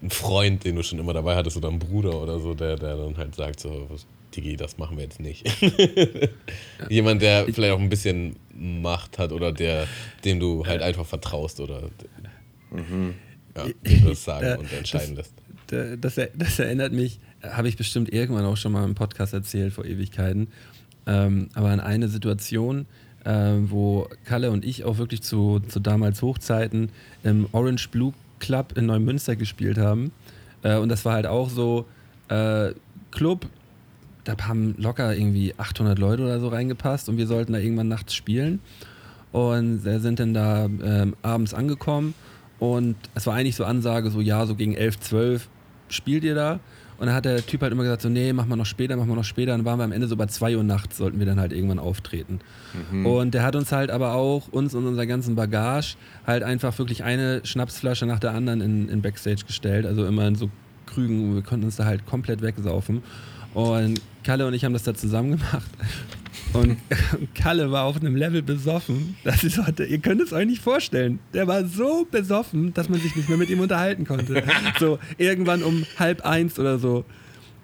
Speaker 4: einen Freund, den du schon immer dabei hattest oder einen Bruder oder so, der, der dann halt sagt so, was, Digi, das machen wir jetzt nicht. [LAUGHS] Jemand, der vielleicht auch ein bisschen Macht hat oder der, dem du halt einfach vertraust oder ja, dem du das sagen
Speaker 2: Ja,
Speaker 4: und entscheiden lässt.
Speaker 2: Da- Das, er- das erinnert mich, habe ich bestimmt irgendwann auch schon mal im Podcast erzählt vor Ewigkeiten, ähm, aber an eine Situation, ähm, wo Kalle und ich auch wirklich zu, zu damals Hochzeiten im Orange Blue Club in Neumünster gespielt haben. Äh, und das war halt auch so äh, Club, da haben locker irgendwie 800 Leute oder so reingepasst und wir sollten da irgendwann nachts spielen. Und äh, sind dann da ähm, abends angekommen und es war eigentlich so Ansage, so ja, so gegen 11, 12 spielt ihr da. Und dann hat der Typ halt immer gesagt, so nee, mach mal noch später, mach mal noch später. Und dann waren wir am Ende so bei 2 Uhr nachts, sollten wir dann halt irgendwann auftreten. Und der hat uns halt aber auch, uns und unserer ganzen Bagage, halt einfach wirklich eine Schnapsflasche nach der anderen in, in Backstage gestellt. Also immer in so Krügen, wir konnten uns da halt komplett wegsaufen. Und Kalle und ich haben das da zusammen gemacht. Und [LAUGHS] Kalle war auf einem Level besoffen. Das ist, ihr könnt es euch nicht vorstellen. Der war so besoffen, dass man sich nicht mehr mit ihm unterhalten konnte. [LAUGHS] So irgendwann um halb eins oder so.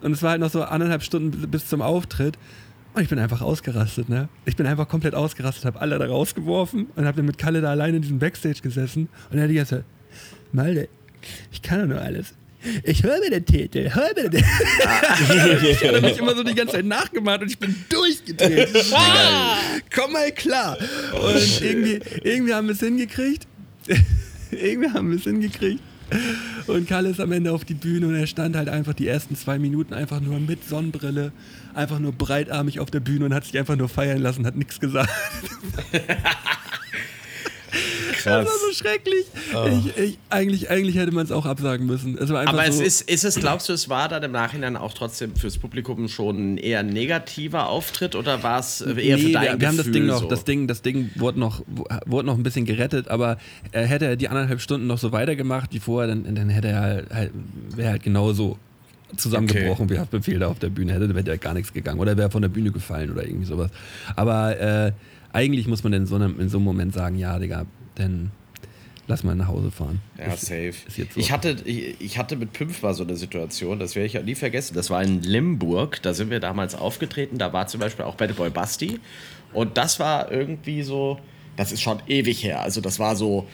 Speaker 2: Und es war halt noch so anderthalb Stunden bis zum Auftritt. Und ich bin einfach ausgerastet, ne? Ich bin einfach komplett ausgerastet, habe alle da rausgeworfen und habe dann mit Kalle da alleine in diesem Backstage gesessen. Und er hat die ganze Zeit, Malde, ich kann doch nur alles. Ich höre mir den Titel, hör mir den [LAUGHS] Ich habe mich immer so die ganze Zeit nachgemacht und ich bin durchgedreht. [LAUGHS] Komm mal klar. Und irgendwie, irgendwie haben wir es hingekriegt. [LAUGHS] irgendwie haben wir es hingekriegt. Und Kalle ist am Ende auf die Bühne und er stand halt einfach die ersten zwei Minuten einfach nur mit Sonnenbrille, einfach nur breitarmig auf der Bühne und hat sich einfach nur feiern lassen, hat nichts gesagt. Das war so schrecklich. Ich, ich, eigentlich, eigentlich hätte man es auch absagen müssen. Es
Speaker 3: Aber es
Speaker 2: so,
Speaker 3: ist, ist es, glaubst du, es war dann im Nachhinein auch trotzdem fürs Publikum schon ein eher negativer Auftritt oder war es eher für
Speaker 2: Nee,
Speaker 3: dein
Speaker 2: wir, wir haben das
Speaker 3: Gefühl
Speaker 2: Ding noch,
Speaker 3: so?
Speaker 2: das Ding, das Ding wurde noch, wurde noch ein bisschen gerettet, aber äh, hätte er die anderthalb Stunden noch so weitergemacht wie vorher, dann, dann hätte er halt, halt wäre halt genauso zusammengebrochen wie Haftbefehl da auf der Bühne, hätte wäre gar nichts gegangen oder wäre von der Bühne gefallen oder irgendwie sowas. Aber äh, eigentlich muss man in so, einem, in so einem Moment sagen, ja, Digga, dann lass mal nach Hause fahren.
Speaker 3: Ja,
Speaker 2: Ist-
Speaker 3: safe.
Speaker 2: ist so.
Speaker 3: Ich, hatte, ich, ich hatte mit Pümpf mal so eine Situation, das werde ich auch nie vergessen. Das war in Limburg, da sind wir damals aufgetreten. Da war zum Beispiel auch Bad Boy Basti. Und das war irgendwie so, das ist schon ewig her. Also, das war so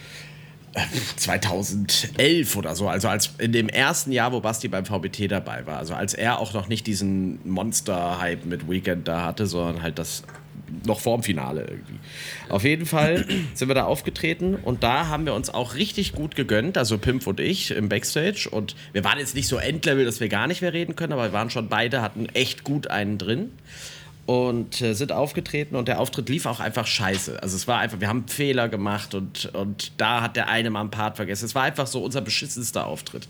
Speaker 3: äh, 2011 oder so. Also, als in dem ersten Jahr, wo Basti beim VBT dabei war. Also, als er auch noch nicht diesen Monster-Hype mit Weekend da hatte, sondern halt das noch vorm Finale irgendwie. Auf jeden Fall sind wir da aufgetreten und da haben wir uns auch richtig gut gegönnt, also Pimp und ich im Backstage. Und wir waren jetzt nicht so Endlevel, dass wir gar nicht mehr reden können, aber wir waren schon beide, hatten echt gut einen drin und äh, sind aufgetreten und der Auftritt lief auch einfach scheiße. Also es war einfach, wir haben Fehler gemacht und, und da hat der eine mal einen Part vergessen. Es war einfach so unser beschissenster Auftritt.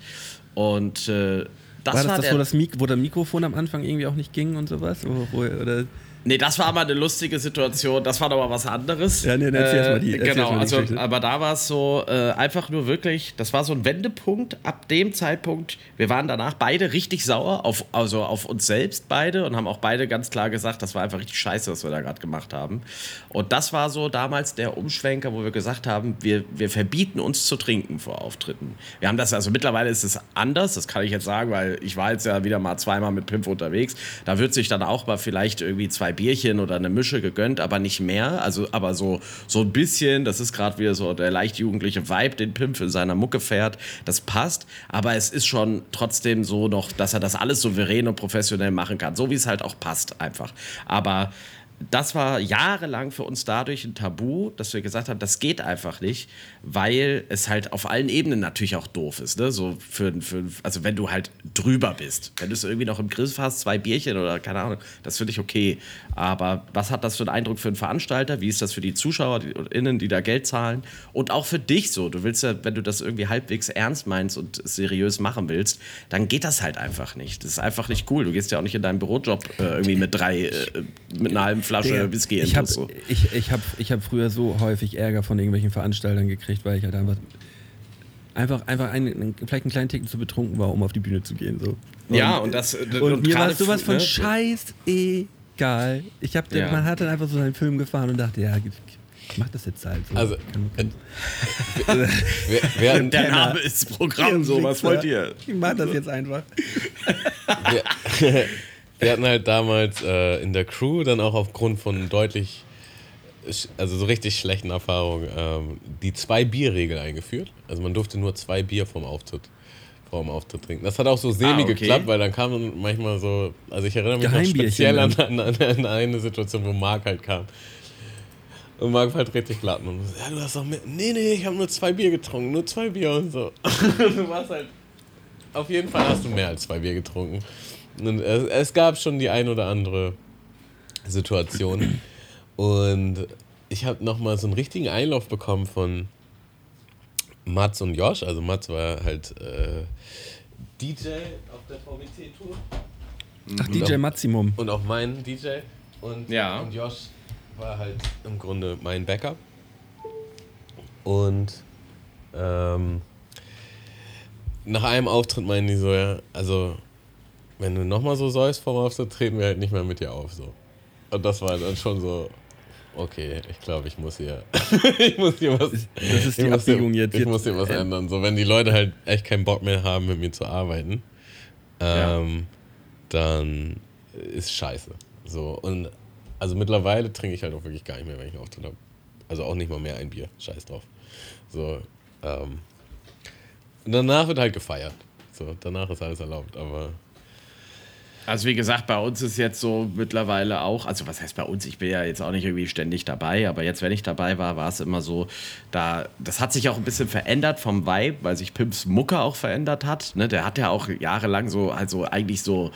Speaker 3: Und äh, das
Speaker 2: war das
Speaker 3: war
Speaker 2: das,
Speaker 3: der,
Speaker 2: wo, das Mik wo der Mikrofon am Anfang irgendwie auch nicht ging und sowas? Wo, oder
Speaker 3: Nee, das war mal eine lustige Situation. Das war doch mal was anderes.
Speaker 2: Ja, nee, dann erzähl erst mal die- erzähl
Speaker 3: Genau,
Speaker 2: mal die
Speaker 3: also,
Speaker 2: Geschichte.
Speaker 3: aber da war es so äh, einfach nur wirklich, das war so ein Wendepunkt. Ab dem Zeitpunkt, wir waren danach beide richtig sauer, auf, also auf uns selbst beide und haben auch beide ganz klar gesagt, das war einfach richtig scheiße, was wir da gerade gemacht haben. Und das war so damals der Umschwenker, wo wir gesagt haben, wir, wir verbieten uns zu trinken vor Auftritten. Wir haben das, also mittlerweile ist es anders, das kann ich jetzt sagen, weil ich war jetzt ja wieder mal zweimal mit Pimp unterwegs. Da wird sich dann auch mal vielleicht irgendwie zwei Bierchen oder eine Mische gegönnt, aber nicht mehr. Also, aber so, so ein bisschen, das ist gerade wieder so der leicht jugendliche Vibe, den Pimp in seiner Mucke fährt. Das passt, aber es ist schon trotzdem so noch, dass er das alles souverän und professionell machen kann. So wie es halt auch passt, einfach. Aber das war jahrelang für uns dadurch ein Tabu, dass wir gesagt haben, das geht einfach nicht, weil es halt auf allen Ebenen natürlich auch doof ist. Ne? So für, für, also wenn du halt drüber bist, wenn du es irgendwie noch im Griff hast, zwei Bierchen oder keine Ahnung, das finde ich okay. Aber was hat das für einen Eindruck für einen Veranstalter? Wie ist das für die ZuschauerInnen, die da Geld zahlen? Und auch für dich so. Du willst ja, wenn du das irgendwie halbwegs ernst meinst und seriös machen willst, dann geht das halt einfach nicht. Das ist einfach nicht cool. Du gehst ja auch nicht in deinen Bürojob äh, irgendwie mit drei, äh, mit einer halben Flasche
Speaker 2: Digga,
Speaker 3: Whisky
Speaker 2: ich habe
Speaker 3: so.
Speaker 2: ich, ich hab, ich hab früher so häufig Ärger von irgendwelchen Veranstaltern gekriegt, weil ich halt einfach einfach, einfach einen, vielleicht einen kleinen Ticken zu betrunken war, um auf die Bühne zu gehen. So.
Speaker 3: Ja, und das-
Speaker 2: und,
Speaker 3: und
Speaker 2: mir war sowas von
Speaker 3: ne?
Speaker 2: scheiß egal. Ich hab,
Speaker 3: Ja.
Speaker 2: Man hat dann einfach so seinen Film gefahren und dachte, ja, ich mach das jetzt halt so.
Speaker 4: Also, Wir, wir, hatten,
Speaker 3: Der Name ist Programm, so was wollt ihr?
Speaker 2: Ich mach das jetzt einfach.
Speaker 4: wir, [LAUGHS] wir hatten halt damals äh, in der Crew dann auch aufgrund von deutlich, also so richtig schlechten Erfahrungen, ähm, die Zwei-Bier-Regel eingeführt. Also man durfte nur zwei Bier vom Auftritt, vor dem Auftritt trinken. Das hat auch so semi
Speaker 3: Ah, okay.
Speaker 4: geklappt, weil dann kam manchmal so, also ich erinnere mich noch speziell an, an, an, eine Situation, wo Marc halt kam. Und Marc halt richtig glatt. Und so, ja, du hast doch mehr. Nee, nee, ich habe nur zwei Bier getrunken, nur zwei Bier und so. [LAUGHS] du warst halt. Auf jeden Fall hast du mehr als zwei Bier getrunken. Und es, es gab schon die ein oder andere Situation. Und ich habe nochmal so einen richtigen Einlauf bekommen von Mats und Josh. Also Mats war halt äh, DJ auf der VWT-Tour.
Speaker 2: Ach, DJ Maximum.
Speaker 4: Und auch mein DJ. Und,
Speaker 3: Ja.
Speaker 4: und Josh war halt im Grunde mein Backup. Und ähm, nach einem Auftritt meinen die so, ja, also wenn du nochmal so säufst vom Auftritt, treten wir halt nicht mehr mit dir auf. So. Und das war dann schon so, okay, ich glaube, ich muss hier, [LAUGHS] ich muss hier was,
Speaker 2: Das ist die
Speaker 4: hier,
Speaker 2: Abbiegung jetzt.
Speaker 4: ich muss hier was
Speaker 2: äh,
Speaker 4: ändern. So, wenn die Leute halt echt keinen Bock mehr haben, mit mir zu arbeiten, ähm, dann ist scheiße. So, und also mittlerweile trinke ich halt auch wirklich gar nicht mehr, wenn ich Auftritt habe. Also auch nicht mal mehr ein Bier. Scheiß drauf. So, ähm, und danach wird halt gefeiert. So, danach ist alles erlaubt, aber
Speaker 3: Also wie gesagt, bei uns ist jetzt so mittlerweile auch, also was heißt bei uns, ich bin ja jetzt auch nicht irgendwie ständig dabei, aber jetzt, wenn ich dabei war, war es immer so, da, das hat sich auch ein bisschen verändert vom Vibe, weil sich Pimps Mucke auch verändert hat. Ne? Der hat ja auch jahrelang so, also eigentlich so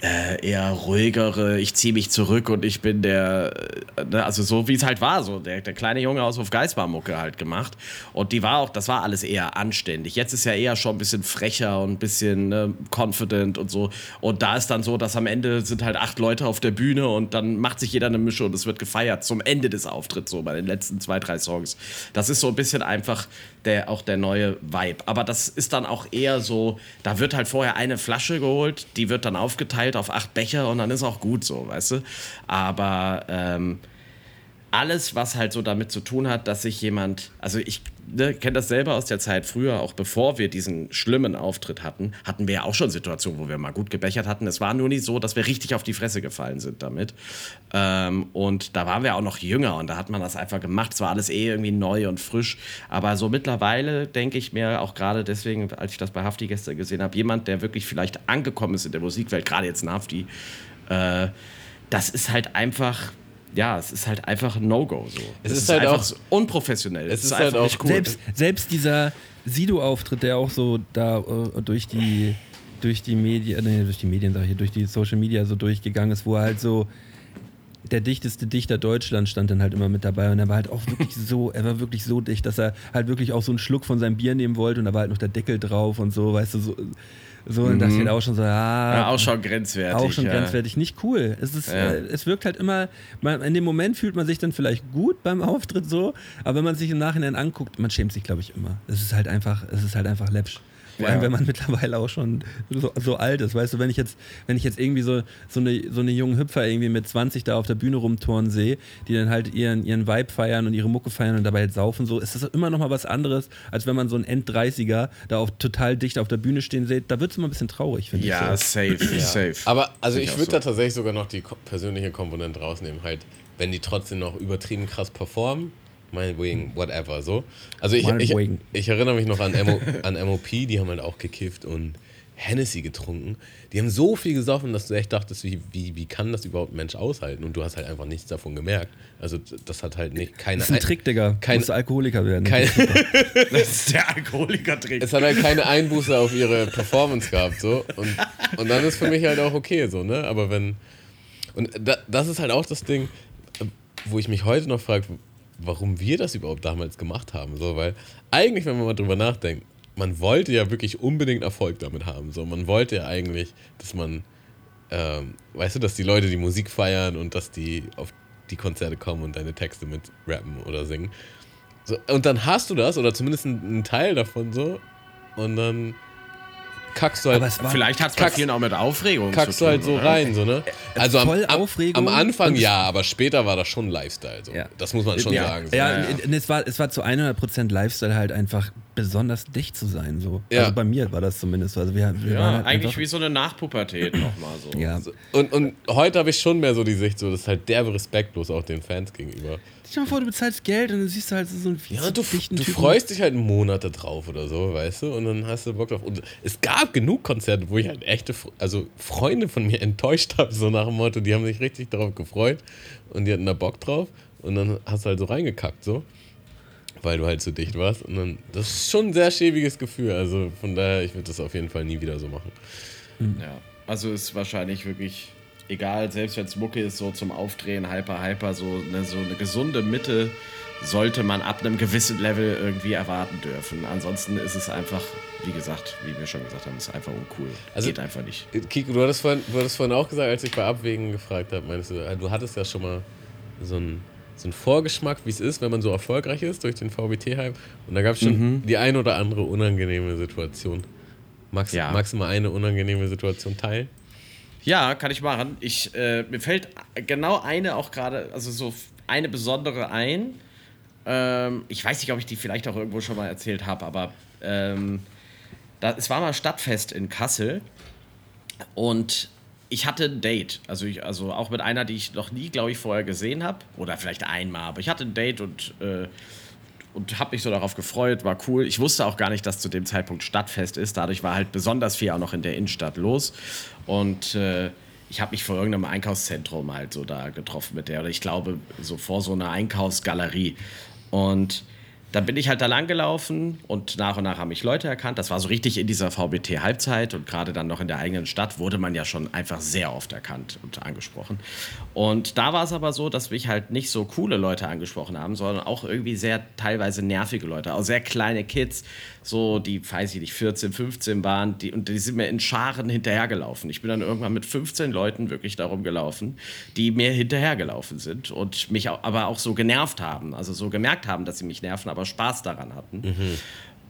Speaker 3: äh, eher ruhigere, ich ziehe mich zurück und ich bin der, äh, ne, also so wie es halt war, so der, der kleine Junge aus Hofgeismar-Mucke halt gemacht. Und die war auch, das war alles eher anständig. Jetzt ist ja eher schon ein bisschen frecher und ein bisschen ne, confident und so. Und da ist dann so, dass am Ende sind halt acht Leute auf der Bühne und dann macht sich jeder eine Mische und es wird gefeiert zum Ende des Auftritts, so bei den letzten zwei, drei Songs. Das ist so ein bisschen einfach der, auch der neue Vibe. Aber das ist dann auch eher so, da wird halt vorher eine Flasche geholt, die wird dann aufgeteilt auf acht Becher und dann ist auch gut so, weißt du? Aber ähm, alles, was halt so damit zu tun hat, dass sich jemand, also ich ne, kenne das selber aus der Zeit früher, auch bevor wir diesen schlimmen Auftritt hatten, hatten wir ja auch schon Situationen, wo wir mal gut gebechert hatten. Es war nur nicht so, dass wir richtig auf die Fresse gefallen sind damit. Ähm, und da waren wir auch noch jünger und da hat man das einfach gemacht. Es war alles eh irgendwie neu und frisch. Aber so mittlerweile denke ich mir auch gerade deswegen, als ich das bei Hafti gestern gesehen habe, jemand, der wirklich vielleicht angekommen ist in der Musikwelt, gerade jetzt ein Hafti, äh, das ist halt einfach, ja, es ist halt einfach ein No-Go so.
Speaker 4: Es
Speaker 3: Es
Speaker 4: ist
Speaker 3: ist,
Speaker 4: halt
Speaker 3: einfach
Speaker 4: auch-
Speaker 3: so unprofessionell.
Speaker 4: es ist halt
Speaker 3: einfach
Speaker 4: auch
Speaker 3: nicht cool.
Speaker 2: Selbst, selbst dieser Sido-Auftritt, der auch so da äh, durch die durch die Medien, nee, durch die Medien sag ich, hier, durch die Social Media so durchgegangen ist, wo er halt so der dichteste Dichter Deutschlands stand dann halt immer mit dabei und er war halt auch wirklich [LAUGHS] so, er war wirklich so dicht, dass er halt wirklich auch so einen Schluck von seinem Bier nehmen wollte und da war halt noch der Deckel drauf und so, weißt du, so, so und das halt auch schon so, ja,
Speaker 3: ja, auch schon grenzwertig.
Speaker 2: auch schon
Speaker 3: ja.
Speaker 2: grenzwertig. Nicht cool. Es, ist,
Speaker 3: Ja.
Speaker 2: äh, es wirkt halt immer, man, in dem Moment fühlt man sich dann vielleicht gut beim Auftritt so, aber wenn man sich im Nachhinein anguckt, man schämt sich, glaube ich, immer. Es ist halt einfach, es ist halt einfach läppsch. Vor allem,
Speaker 3: Ja.
Speaker 2: wenn man [LAUGHS] mittlerweile auch schon so, so alt ist. Weißt du, wenn ich jetzt, wenn ich jetzt irgendwie so, so, eine, so eine jungen Hüpfer irgendwie mit 20 da auf der Bühne rumtouren sehe, die dann halt ihren, ihren Vibe feiern und ihre Mucke feiern und dabei halt saufen, so, ist das immer noch mal was anderes, als wenn man so einen End-30er da auch total dicht auf der Bühne stehen sieht. Da wird es immer ein bisschen traurig, finde
Speaker 3: Ja,
Speaker 2: ich. So.
Speaker 3: safe, safe.
Speaker 4: Aber also ich
Speaker 3: ich
Speaker 4: würde
Speaker 3: so.
Speaker 4: da tatsächlich sogar noch die persönliche Komponente rausnehmen, halt, wenn die trotzdem noch übertrieben krass performen, meinetwegen, whatever, so. Also ich, ich, ich erinnere mich noch an, MO, an MOP, die haben halt auch gekifft und Hennessy getrunken. Die haben so viel gesoffen, dass du echt dachtest, wie, wie, wie kann das überhaupt ein Mensch aushalten? Und du hast halt einfach nichts davon gemerkt. Also das hat halt nicht keine.
Speaker 2: Das ist ein Trick, Digga.
Speaker 4: Kein-
Speaker 2: Musst du Alkoholiker werden.
Speaker 4: Kein, [LAUGHS]
Speaker 3: Das ist der Alkoholiker-Trick.
Speaker 4: es hat halt keine Einbuße auf ihre Performance gehabt, so. Und, und dann ist für mich halt auch okay, so, ne? Aber wenn. Und da, das ist halt auch das Ding, wo ich mich heute noch frage, warum wir das überhaupt damals gemacht haben, so, weil eigentlich, wenn man mal drüber nachdenkt, man wollte ja wirklich unbedingt Erfolg damit haben, so. Man wollte ja eigentlich, dass man, ähm, weißt du, dass die Leute die Musik feiern und dass die auf die Konzerte kommen und deine Texte mit rappen oder singen. So, und dann hast du das, oder zumindest einen Teil davon so, und dann kackst du halt,
Speaker 2: Aber es war
Speaker 3: Vielleicht hat es bei vielen auch mit Aufregung
Speaker 4: kackst
Speaker 3: zu
Speaker 4: du
Speaker 3: tun.
Speaker 4: halt so
Speaker 3: oder?
Speaker 4: rein, so, ne? Also am,
Speaker 2: voll
Speaker 4: am,
Speaker 2: Aufregung
Speaker 4: am Anfang ja, aber später war das schon Lifestyle, so.
Speaker 2: Ja.
Speaker 4: Das muss man schon
Speaker 2: ja,
Speaker 4: sagen. So.
Speaker 2: Ja,
Speaker 3: Ja, ja.
Speaker 2: und es war, es war zu 100% Lifestyle halt einfach besonders dicht zu sein. So.
Speaker 4: Ja.
Speaker 2: Also bei mir war das zumindest so. Also wir, wir
Speaker 3: Ja,
Speaker 2: waren halt
Speaker 3: eigentlich
Speaker 2: einfach,
Speaker 3: wie so eine Nachpubertät nochmal so.
Speaker 2: Ja.
Speaker 4: Und, und heute habe ich schon mehr so die Sicht, so, das ist halt derbe respektlos auch den Fans gegenüber.
Speaker 2: Stell dir mal vor, du bezahlst Geld und dann siehst du halt so einen
Speaker 4: Ja,
Speaker 2: zu
Speaker 4: du,
Speaker 2: dichten
Speaker 4: du
Speaker 2: Typen.
Speaker 4: freust dich halt einen Monat da drauf oder so, weißt du? Und dann hast du Bock drauf. Und es gab genug Konzerte, wo ich halt echte, also Freunde von mir [LAUGHS] enttäuscht habe, so nach dem Motto, die haben sich richtig darauf gefreut und die hatten da Bock drauf. Und dann hast du halt so reingekackt, so. Weil du halt so dicht warst. Und dann, das ist schon ein sehr schäbiges Gefühl. Also von daher, ich würde das auf jeden Fall nie wieder so machen.
Speaker 3: Ja, also ist wahrscheinlich wirklich egal, selbst wenn es Mucke ist, so zum Aufdrehen, hyper, hyper, so eine, so eine gesunde Mitte sollte man ab einem gewissen Level irgendwie erwarten dürfen. Ansonsten ist es einfach, wie gesagt, wie wir schon gesagt haben, ist einfach uncool.
Speaker 4: Also-
Speaker 3: Geht einfach nicht.
Speaker 4: Kiko, du hattest vorhin, du hattest vorhin auch gesagt, als ich bei Abwägen gefragt habe, meinst du, äh, du hattest ja schon mal so einen, so einen Vorgeschmack, wie es ist, wenn man so erfolgreich ist durch den VBT-Hype. Und da gab es schon die ein oder andere unangenehme Situation.
Speaker 3: Ja.
Speaker 4: magst du mal eine unangenehme Situation teilen?
Speaker 3: Ja, kann ich machen. Ich, äh, mir fällt genau eine auch gerade, also so eine besondere ein. Ähm, ich weiß nicht, ob ich die vielleicht auch irgendwo schon mal erzählt habe, aber ähm, da, es war mal Stadtfest in Kassel und ich hatte ein Date. Also, ich, also auch mit einer, die ich noch nie, glaube ich, vorher gesehen habe. Oder vielleicht einmal, aber ich hatte ein Date und. Äh, und habe mich so darauf gefreut, war cool. Ich wusste auch gar nicht, dass zu dem Zeitpunkt Stadtfest ist. Dadurch war halt besonders viel auch noch in der Innenstadt los. Und äh, ich habe mich vor irgendeinem Einkaufszentrum halt so da getroffen mit der. Oder ich glaube, so vor so einer Einkaufsgalerie. Und dann bin ich halt da lang gelaufen und nach und nach haben mich Leute erkannt. Das war so richtig in dieser VBT-Halbzeit und gerade dann noch in der eigenen Stadt wurde man ja schon einfach sehr oft erkannt und angesprochen. Und da war es aber so, dass mich halt nicht so coole Leute angesprochen haben, sondern auch irgendwie sehr teilweise nervige Leute, auch sehr kleine Kids, so die, weiß ich nicht, 14, 15 waren, die, und die sind mir in Scharen hinterhergelaufen. Ich bin dann irgendwann mit 15 Leuten wirklich darum gelaufen, die mir hinterhergelaufen sind und mich aber auch so genervt haben, also so gemerkt haben, dass sie mich nerven, aber Spaß daran hatten.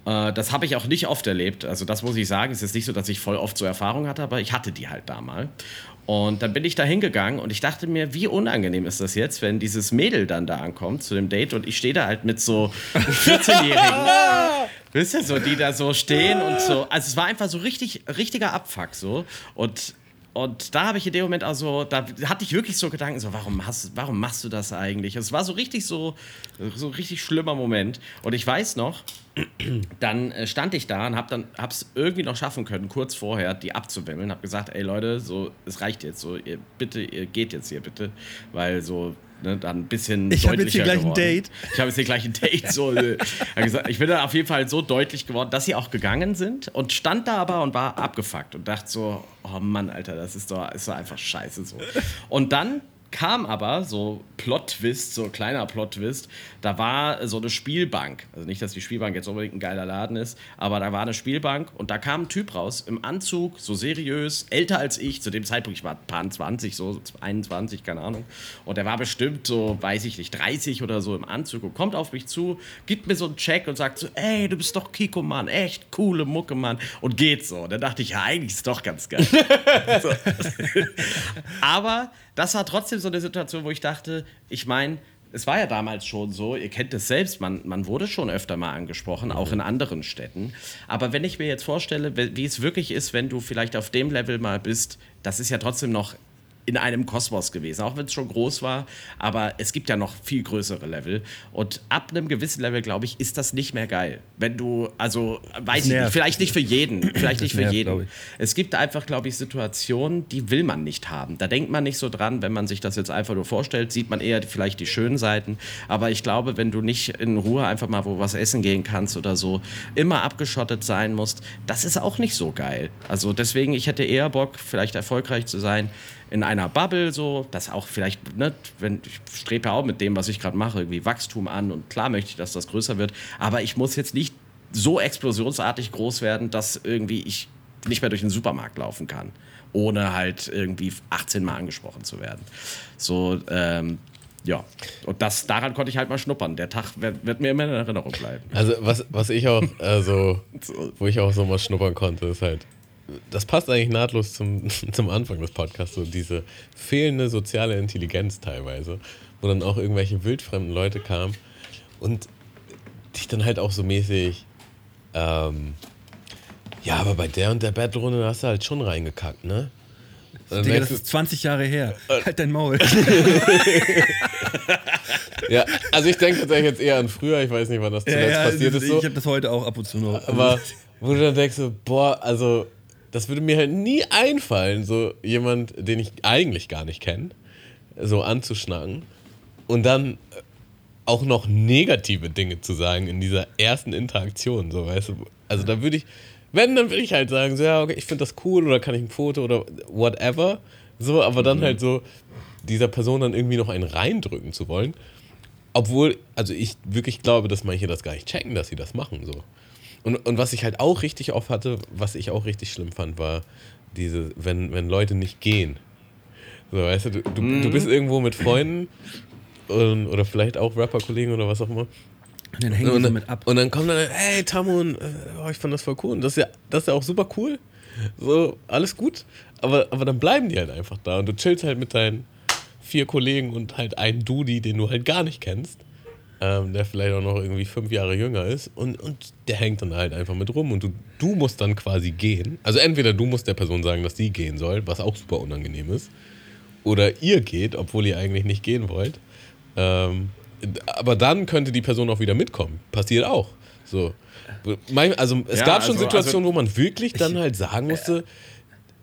Speaker 3: Äh, Das habe ich auch nicht oft erlebt. Also das muss ich sagen. Es ist nicht so, dass ich voll oft so Erfahrung hatte, aber ich hatte die halt da mal. Und dann bin ich da hingegangen und ich dachte mir, wie unangenehm ist das jetzt, wenn dieses Mädel dann da ankommt zu dem Date und ich stehe da halt mit so [LAUGHS] 14-Jährigen. Wisst ihr, so, die da so stehen und so. Also es war einfach so richtig, richtiger Abfuck so. Und, und da habe ich in dem Moment auch so, da hatte ich wirklich so Gedanken, so, warum, hast, warum machst du das eigentlich? Es war so richtig so, so richtig schlimmer Moment. Und ich weiß noch, [CLEARS THROAT] dann äh, stand ich da und hab dann hab's irgendwie noch schaffen können, kurz vorher die abzuwimmeln. Hab gesagt, ey Leute, so es reicht jetzt, so ihr, bitte, ihr geht jetzt hier bitte, weil so ne, dann ein bisschen
Speaker 2: Ich hab jetzt hier
Speaker 3: deutlicher
Speaker 2: gleich ein
Speaker 3: geworden.
Speaker 2: Date.
Speaker 3: Ich habe jetzt hier gleich ein Date. So, äh, gesagt, ich bin dann auf jeden Fall so deutlich geworden, dass sie auch gegangen sind und stand da aber und war abgefuckt und dachte so, oh Mann, Alter, das ist doch, ist doch einfach scheiße so. Und dann kam aber so Plot-Twist, so kleiner Plot-Twist, da war so eine Spielbank. Also nicht, dass die Spielbank jetzt unbedingt ein geiler Laden ist, aber da war eine Spielbank und da kam ein Typ raus im Anzug, so seriös, älter als ich. Zu dem Zeitpunkt, ich war ein paar 20, so 21, keine Ahnung. Und der war bestimmt so, weiß ich nicht, 30 oder so im Anzug und kommt auf mich zu, gibt mir so einen Check und sagt so, ey, du bist doch Kiko, Mann, echt coole Mucke, Mann. Und geht so. Und dann dachte ich, ja, eigentlich ist es doch ganz geil. [LAUGHS] [LAUGHS] Aber das war trotzdem so eine Situation, wo ich dachte, ich meine, es war ja damals schon so, ihr kennt es selbst, man, man wurde schon öfter mal angesprochen, auch in anderen Städten. Aber wenn ich mir jetzt vorstelle, wie wie es wirklich ist, wenn du vielleicht auf dem Level mal bist, das ist ja trotzdem noch in einem Kosmos gewesen, auch wenn es schon groß war. Aber es gibt ja noch viel größere Level. Und ab einem gewissen Level, glaube ich, ist das nicht mehr geil. Wenn du, also, weiß ich nicht, vielleicht nicht für jeden, vielleicht nicht [LAUGHS] für
Speaker 2: nervt,
Speaker 3: jeden. Es gibt einfach, glaube ich, Situationen, die will man nicht haben. Da denkt man nicht so dran, wenn man sich das jetzt einfach nur vorstellt, sieht man eher vielleicht die schönen Seiten. Aber ich glaube, wenn du nicht in Ruhe einfach mal wo was essen gehen kannst oder so, immer abgeschottet sein musst, das ist auch nicht so geil. Also deswegen, ich hätte eher Bock, vielleicht erfolgreich zu sein in einer Bubble so, das auch vielleicht, ne, wenn ich strebe ja auch mit dem, was ich gerade mache, irgendwie Wachstum an und klar möchte ich, dass das größer wird, aber ich muss jetzt nicht so explosionsartig groß werden, dass irgendwie ich nicht mehr durch den Supermarkt laufen kann, ohne halt irgendwie 18 Mal angesprochen zu werden. So, ähm, ja, und das, daran konnte ich halt mal schnuppern. Der Tag wird, wird mir immer in Erinnerung bleiben.
Speaker 4: Also was, was ich auch, also, [LAUGHS] wo ich auch so mal schnuppern konnte, ist halt, das passt eigentlich nahtlos zum, [LAUGHS] zum Anfang des Podcasts, so diese fehlende soziale Intelligenz teilweise, wo dann auch irgendwelche wildfremden Leute kamen und dich dann halt auch so mäßig, ähm, ja, aber bei der und der Battle-Runde hast du halt schon reingekackt, ne?
Speaker 2: Digga, das ist 20 Jahre her. Halt dein Maul. [LAUGHS]
Speaker 4: ja, also ich denke tatsächlich jetzt eher an früher, ich weiß nicht, wann das zuletzt passiert ist. So.
Speaker 2: Ich habe das heute auch ab und zu noch.
Speaker 4: Aber wo du dann denkst, so, boah, also das würde mir halt nie einfallen, so jemand, den ich eigentlich gar nicht kenne, so anzuschnacken und dann äh, auch noch negative Dinge zu sagen in dieser ersten Interaktion, so weißt du. Also da würde ich, wenn, dann würde ich halt sagen, so, ja, okay, ich finde das cool oder kann ich ein Foto oder whatever. So, aber dann halt so dieser Person dann irgendwie noch einen reindrücken zu wollen. Obwohl, also ich wirklich glaube, dass manche das gar nicht checken, dass sie das machen. So. Und, und was ich halt auch richtig oft hatte, was ich auch richtig schlimm fand, war diese, wenn, wenn Leute nicht gehen. So, weißt du, du, du, du bist irgendwo mit Freunden und, oder vielleicht auch Rapper-Kollegen oder was auch immer.
Speaker 2: Und dann hängen die
Speaker 4: Und,
Speaker 2: so
Speaker 4: dann-
Speaker 2: mit ab.
Speaker 4: und dann kommt dann, hey Tamon, äh, oh, ich fand das voll cool. Und das ist ja, das ist ja auch super cool. So, alles gut. Aber, aber dann bleiben die halt einfach da. Und du chillst halt mit deinen vier Kollegen und halt einen Dudi, den du halt gar nicht kennst. Ähm, der vielleicht auch noch irgendwie fünf Jahre jünger ist. Und, und der hängt dann halt einfach mit rum. Und du, du musst dann quasi gehen. Also entweder du musst der Person sagen, dass die gehen soll, was auch super unangenehm ist. Oder ihr geht, obwohl ihr eigentlich nicht gehen wollt. Ähm, aber dann könnte die Person auch wieder mitkommen. Passiert auch. So. Also es
Speaker 3: Ja,
Speaker 4: gab schon
Speaker 3: also-
Speaker 4: Situationen, wo man wirklich dann halt sagen musste,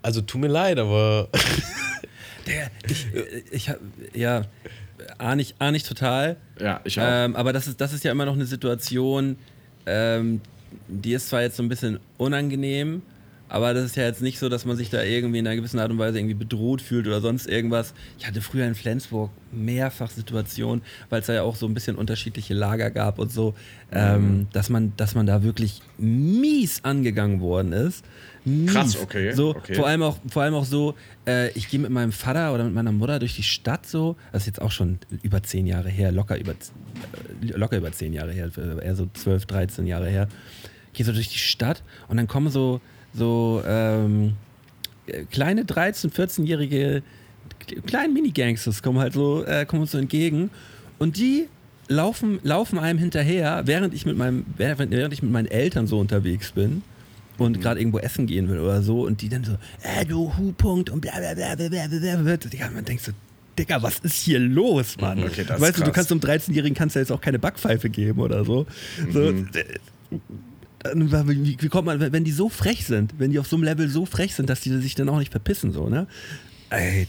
Speaker 4: also tut mir leid, aber [LAUGHS]
Speaker 2: Der, ich, äh, ich hab, ja, ahne ich, ahne ich total.
Speaker 3: Ja, ich auch.
Speaker 2: Ähm, aber das ist, das ist ja immer noch eine Situation, ähm, die ist zwar jetzt so ein bisschen unangenehm, aber das ist ja jetzt nicht so, dass man sich da irgendwie in einer gewissen Art und Weise irgendwie bedroht fühlt oder sonst irgendwas. Ich hatte früher in Flensburg mehrfach Situationen, weil es da ja auch so ein bisschen unterschiedliche Lager gab und so, ähm, dass, man, dass man da wirklich mies angegangen worden ist. Mies.
Speaker 3: Krass, okay,
Speaker 2: So,
Speaker 3: okay.
Speaker 2: Vor allem auch, vor allem auch so, äh, ich gehe mit meinem Vater oder mit meiner Mutter durch die Stadt so, das ist jetzt auch schon über zehn Jahre her, locker über, äh, locker über zehn Jahre her, äh, eher so 12, 13 Jahre her. Gehe so durch die Stadt und dann kommen so, so ähm, äh, kleine 13-, 14-jährige kleinen Mini-Gangsters kommen halt so, äh, kommen uns so entgegen und die laufen, laufen einem hinterher, während ich mit meinem, während, während ich mit meinen Eltern so unterwegs bin und gerade irgendwo essen gehen will oder so und die dann so, äh, du Hu-Punkt und bla bla bla bla bla bla bla. Digga, man denkt so, Digga, was ist hier los, Mann?
Speaker 3: Okay, das
Speaker 2: weißt du, du kannst einem 13-Jährigen kannst ja jetzt auch keine Backpfeife geben oder so. so
Speaker 3: Mhm.
Speaker 2: Dann, wie, wie kommt man, wenn die so frech sind, wenn die auf so einem Level so frech sind, dass die sich dann auch nicht verpissen, so, ne? Ey,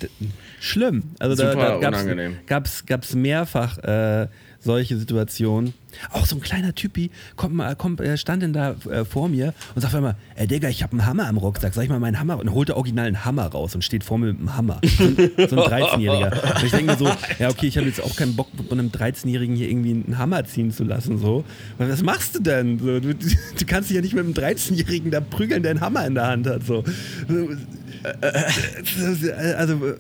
Speaker 2: schlimm. Also da,
Speaker 3: Super
Speaker 2: da gab's,
Speaker 3: unangenehm.
Speaker 2: gab's, gab's mehrfach äh, solche Situationen. Auch so ein kleiner Typi kommt mal, kommt, äh, stand denn da äh, vor mir und sagt einmal, ey Digga, ich habe einen Hammer am Rucksack, sag ich mal meinen Hammer und holt der original einen Hammer raus und steht vor mir mit einem Hammer. So ein, so ein 13-Jähriger. Und ich denke mir so, ja okay, ich habe jetzt auch keinen Bock, von einem 13-Jährigen hier irgendwie einen Hammer ziehen zu lassen. So. Was machst du denn? So, du, du kannst dich ja nicht mit einem 13-Jährigen da prügeln, der einen Hammer in der Hand hat. So. Also äh,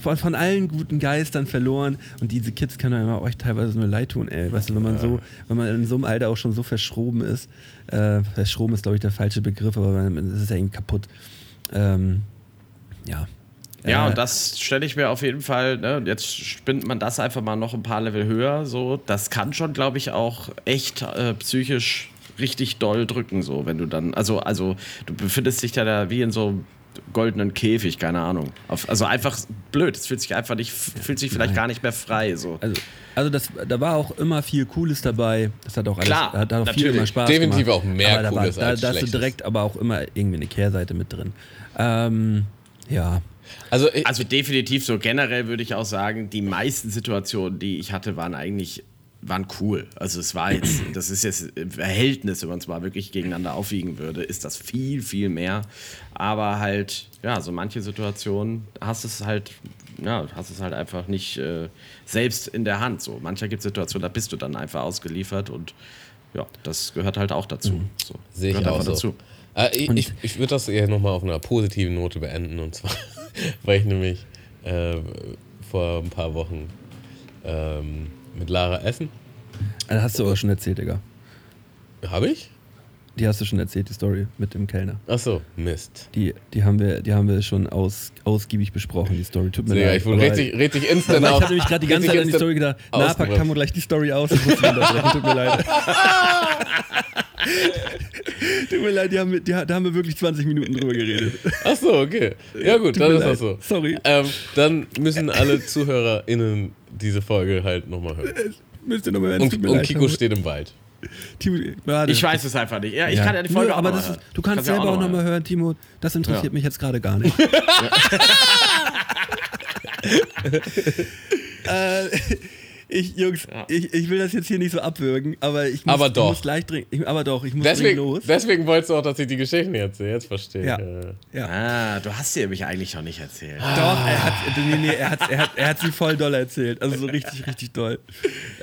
Speaker 2: von, von allen guten Geistern verloren und diese Kids können einem euch teilweise nur leid tun, ey. Weißt du, wenn man so, wenn man in so einem Alter auch schon so verschroben ist, äh, verschroben ist, glaube ich, der falsche Begriff, aber es ist ja irgendwie kaputt. Ähm, ja.
Speaker 3: Ja,
Speaker 2: Äh,
Speaker 3: und das stelle ich mir auf jeden Fall, ne, jetzt spinnt man das einfach mal noch ein paar Level höher, so, das kann schon, glaube ich, auch echt äh, psychisch richtig doll drücken, so, wenn du dann, also, also, du befindest dich ja da wie in so, goldenen Käfig, keine Ahnung. Auf, also einfach blöd. Es fühlt sich einfach nicht, fühlt sich vielleicht gar nicht mehr frei. So.
Speaker 2: Also, also das, da war auch immer viel Cooles dabei. Das hat auch alles,
Speaker 3: Klar,
Speaker 2: hat auch viel immer Spaß
Speaker 4: Definitiv
Speaker 2: gemacht.
Speaker 4: auch mehr
Speaker 2: aber da
Speaker 4: Cooles
Speaker 2: war, da,
Speaker 4: als
Speaker 2: da hast du direkt aber auch immer irgendwie eine Kehrseite mit drin. Ähm, ja.
Speaker 4: Also, ich,
Speaker 3: Also definitiv so generell würde ich auch sagen, die meisten Situationen, die ich hatte, waren eigentlich waren cool. Also es war jetzt, [CLEARS THROAT] das ist jetzt im Verhältnis, wenn man es mal wirklich gegeneinander aufwiegen würde, ist das viel, viel mehr. Aber halt, ja, so manche Situationen hast es halt, ja, hast es halt einfach nicht äh, selbst in der Hand. So mancher gibt Situationen, da bist du dann einfach ausgeliefert und ja, das gehört halt auch dazu. So,
Speaker 4: Sehe ich
Speaker 3: gehört
Speaker 4: auch
Speaker 3: einfach
Speaker 4: so. Äh, ich ich, ich würde das eher nochmal auf einer positiven Note beenden. Und zwar, [LAUGHS] weil ich nämlich äh, vor ein paar Wochen ähm, mit Lara essen.
Speaker 2: Das hast du aber schon erzählt, Digga.
Speaker 4: Habe ich?
Speaker 2: Die hast du schon erzählt, die Story mit dem Kellner.
Speaker 4: Achso, Mist.
Speaker 2: Die, die, haben, wir, die haben wir schon aus, ausgiebig besprochen, die Story. Tut mir leid.
Speaker 4: ich wurde richtig, richtig instant
Speaker 2: Weil ich
Speaker 4: auf-
Speaker 2: habe nämlich gerade die ganze Zeit an die Story gedacht. Na,
Speaker 4: ausgebracht.
Speaker 2: Tamo gleich die Story aus. Tut mir leid. [LAUGHS] Tut mir leid, die haben, die, da haben wir wirklich 20 Minuten drüber geredet.
Speaker 4: Ach so, okay. Ja gut,
Speaker 2: Tut
Speaker 4: dann ist
Speaker 2: leid.
Speaker 4: das so.
Speaker 2: Sorry.
Speaker 4: Ähm, dann müssen alle ZuhörerInnen diese Folge halt nochmal hören.
Speaker 2: Müsst ihr nochmal hören.
Speaker 4: Und, und. Kiko steht im Wald.
Speaker 2: Timo, warte.
Speaker 3: Ich weiß es einfach nicht. Ja, ich
Speaker 2: Ja.
Speaker 3: kann ja die Folge
Speaker 2: Nö,
Speaker 3: auch
Speaker 2: aber das, ist-
Speaker 3: hören.
Speaker 2: du kannst
Speaker 3: Kannst
Speaker 2: selber auch
Speaker 3: noch mal
Speaker 2: nochmal hören, Timo. Das interessiert
Speaker 3: Ja.
Speaker 2: mich jetzt gerade gar nicht. [LAUGHS] [LAUGHS] äh, ich, Jungs,
Speaker 3: Ja.
Speaker 2: ich, ich will das jetzt hier nicht so abwürgen, aber ich muss,
Speaker 4: Aber doch.
Speaker 2: Ich muss gleich dringend, ich, aber doch, ich muss dringend
Speaker 4: Deswegen,
Speaker 2: los.
Speaker 4: deswegen wolltest du auch, dass ich die Geschichten erzähle. Jetzt verstehe ich.
Speaker 2: Ja.
Speaker 4: Äh,
Speaker 2: ja.
Speaker 3: Ah, du hast sie nämlich eigentlich noch nicht erzählt.
Speaker 2: Doch, er hat, nee, nee, er, hat, er, hat, er hat sie voll doll erzählt. Also so richtig, [LAUGHS] richtig doll.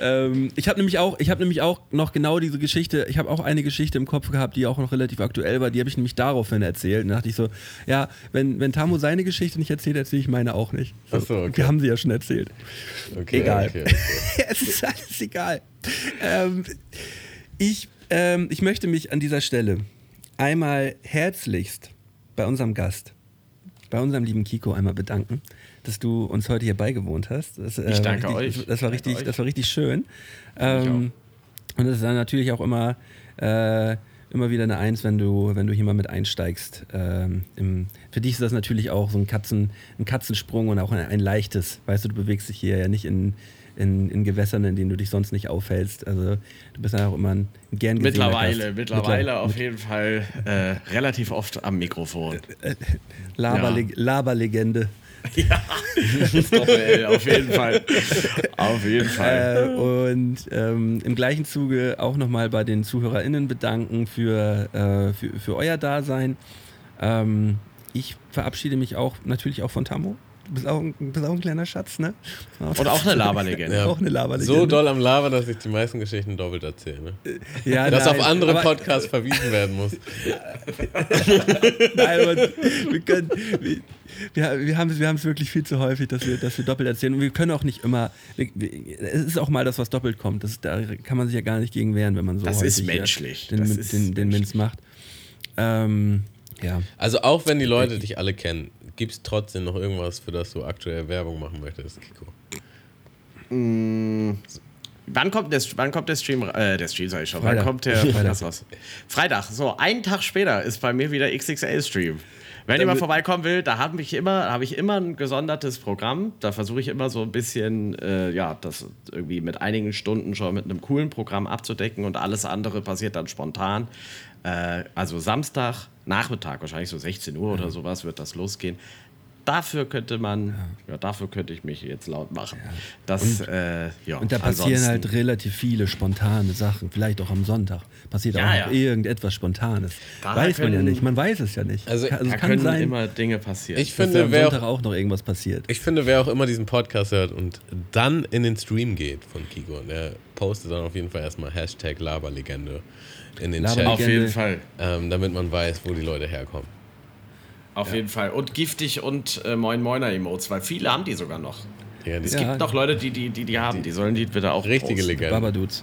Speaker 2: Ähm, ich habe nämlich, auch- ich nämlich auch noch genau diese Geschichte, ich habe auch eine Geschichte im Kopf gehabt, die auch noch relativ aktuell war, die habe ich nämlich daraufhin erzählt. Und da dachte ich so, ja, wenn, wenn Tamu seine Geschichte nicht erzählt, erzähle ich meine auch nicht. So,
Speaker 4: Ach so, okay.
Speaker 2: Wir haben sie ja schon erzählt.
Speaker 4: okay,
Speaker 2: Egal.
Speaker 4: Okay, okay. [LAUGHS]
Speaker 2: es ist alles egal. Ähm, ich, ähm, ich möchte mich an dieser Stelle einmal herzlichst bei unserem Gast, bei unserem lieben Kiko einmal bedanken, dass du uns heute hier beigewohnt hast. Das, äh,
Speaker 3: Ich danke
Speaker 2: richtig,
Speaker 3: euch.
Speaker 2: Das war, richtig,
Speaker 3: euch.
Speaker 2: das war richtig schön. Ähm, und es ist dann natürlich auch immer, äh, immer wieder eine Eins, wenn du, wenn du hier mal mit einsteigst. Ähm, im, für dich ist das natürlich auch so ein, Katzen, ein Katzensprung und auch ein, ein leichtes. Weißt du, du bewegst dich hier ja nicht in, in, in Gewässern, in denen du dich sonst nicht aufhältst. Also du bist ja auch immer ein gern gesehener
Speaker 3: Mittlerweile,
Speaker 2: Gast.
Speaker 3: mittlerweile
Speaker 2: Mittler-
Speaker 3: auf jeden Fall äh, relativ oft am Mikrofon. [LAUGHS]
Speaker 2: Laberleg Laberlegende. [LAUGHS]
Speaker 3: ja, das Doppel-L, auf jeden Fall. Auf jeden Fall.
Speaker 2: Äh, und ähm, im gleichen Zuge auch nochmal bei den ZuhörerInnen bedanken für, äh, für, für euer Dasein. Ähm, ich verabschiede mich auch natürlich auch von Tammo. Du bist auch, ein- bist auch ein kleiner Schatz, ne?
Speaker 3: Und auch eine Laberlegende.
Speaker 4: Ja.
Speaker 2: Auch eine Laberlegende.
Speaker 4: So doll am Labern, dass ich die meisten Geschichten doppelt erzähle. Ne?
Speaker 2: ja,
Speaker 4: Dass
Speaker 2: nein,
Speaker 4: auf andere
Speaker 2: aber-
Speaker 4: Podcasts verwiesen werden muss. [LAUGHS]
Speaker 2: Nein, aber wir, können, wir, wir, wir haben es wir wirklich viel zu häufig, dass wir, dass wir doppelt erzählen. Und wir können auch nicht immer. Wir, wir, es ist auch mal das, was doppelt kommt. Das, da kann man sich ja gar nicht gegen wehren, wenn man so
Speaker 3: Das
Speaker 2: häufig
Speaker 3: ist menschlich.
Speaker 2: Den,
Speaker 3: Das
Speaker 2: den,
Speaker 3: ist
Speaker 2: den, den Minz macht. Ähm, ja.
Speaker 4: Also auch wenn die Leute dich alle kennen, gibt es trotzdem noch irgendwas, für das du aktuell Werbung machen möchtest, Kiko?
Speaker 3: Wann kommt der, wann kommt der Stream? Äh, der Stream sag ich schon.
Speaker 2: Freitag.
Speaker 3: Wann kommt der? [LAUGHS]
Speaker 2: Freitag.
Speaker 3: Was, was? Freitag. So, einen Tag später ist bei mir wieder XXL-Stream. Wenn jemand vorbeikommen will, da habe ich immer, habe ich immer ein gesondertes Programm. Da versuche ich immer so ein bisschen, äh, ja, das irgendwie mit einigen Stunden schon mit einem coolen Programm abzudecken und alles andere passiert dann spontan. Äh, also Samstag, Nachmittag, wahrscheinlich so 16 Uhr oder sowas wird das losgehen. Dafür könnte man, ja. dafür könnte ich mich jetzt laut machen. Das, äh, ja,
Speaker 2: Und da passieren halt relativ viele spontane Sachen. Vielleicht auch am Sonntag passiert
Speaker 3: Ja,
Speaker 2: auch
Speaker 3: ja.
Speaker 2: noch irgendetwas Spontanes.
Speaker 3: Da
Speaker 2: Weiß man ja
Speaker 3: können-
Speaker 2: nicht. Man weiß es ja nicht.
Speaker 4: Also,
Speaker 2: Kann-
Speaker 3: Da
Speaker 2: es kann
Speaker 3: können
Speaker 2: sein,
Speaker 3: immer Dinge passieren.
Speaker 4: Ich finde,
Speaker 2: am
Speaker 4: wer
Speaker 2: Sonntag
Speaker 4: auch,
Speaker 2: auch noch irgendwas passiert.
Speaker 4: ich finde, wer auch immer diesen Podcast hört und dann in den Stream geht von Kiko, der postet dann auf jeden Fall erstmal Hashtag Laberlegende in den. Chat,
Speaker 3: Auf jeden Fall.
Speaker 4: ähm, damit man weiß, wo die Leute herkommen.
Speaker 3: Auf jeden Fall. Und giftig und äh, Moin Moiner Emotes, weil viele haben die sogar noch.
Speaker 4: Ja, die
Speaker 3: Es
Speaker 2: Ja.
Speaker 3: gibt noch Leute, die die, die, die haben. Die sollen die bitte auch
Speaker 4: richtige
Speaker 3: posten.
Speaker 4: Legende.
Speaker 2: Babadudes.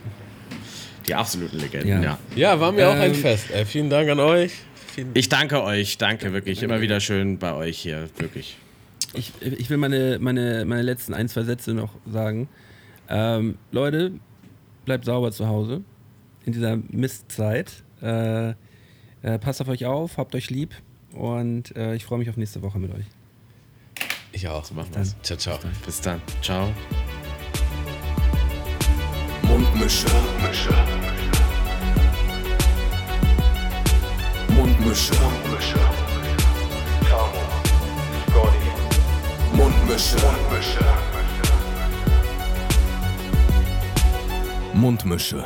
Speaker 3: Die absoluten Legenden,
Speaker 2: Ja.
Speaker 3: ja.
Speaker 4: Ja, war mir auch ein
Speaker 2: Ähm,
Speaker 4: Fest. Äh, vielen Dank an euch. Vielen
Speaker 3: Ich danke euch, danke wirklich. Immer wieder schön bei euch hier, wirklich.
Speaker 2: Ich, ich will meine, meine, meine letzten ein, zwei Sätze noch sagen. Ähm, Leute, bleibt sauber zu Hause in dieser Mistzeit. Äh, äh, passt auf euch auf, habt euch lieb. Und äh, ich freue mich auf nächste Woche mit euch.
Speaker 4: Ich auch.
Speaker 3: So machen
Speaker 2: dann.
Speaker 3: wir's.
Speaker 4: Ciao, ciao.
Speaker 3: Bis dann. Ciao.
Speaker 1: Mundmische. Mundmische. Mundmische. Mundmische. Tamo. Scotty. Mundmische. Mundmische. Mundmische.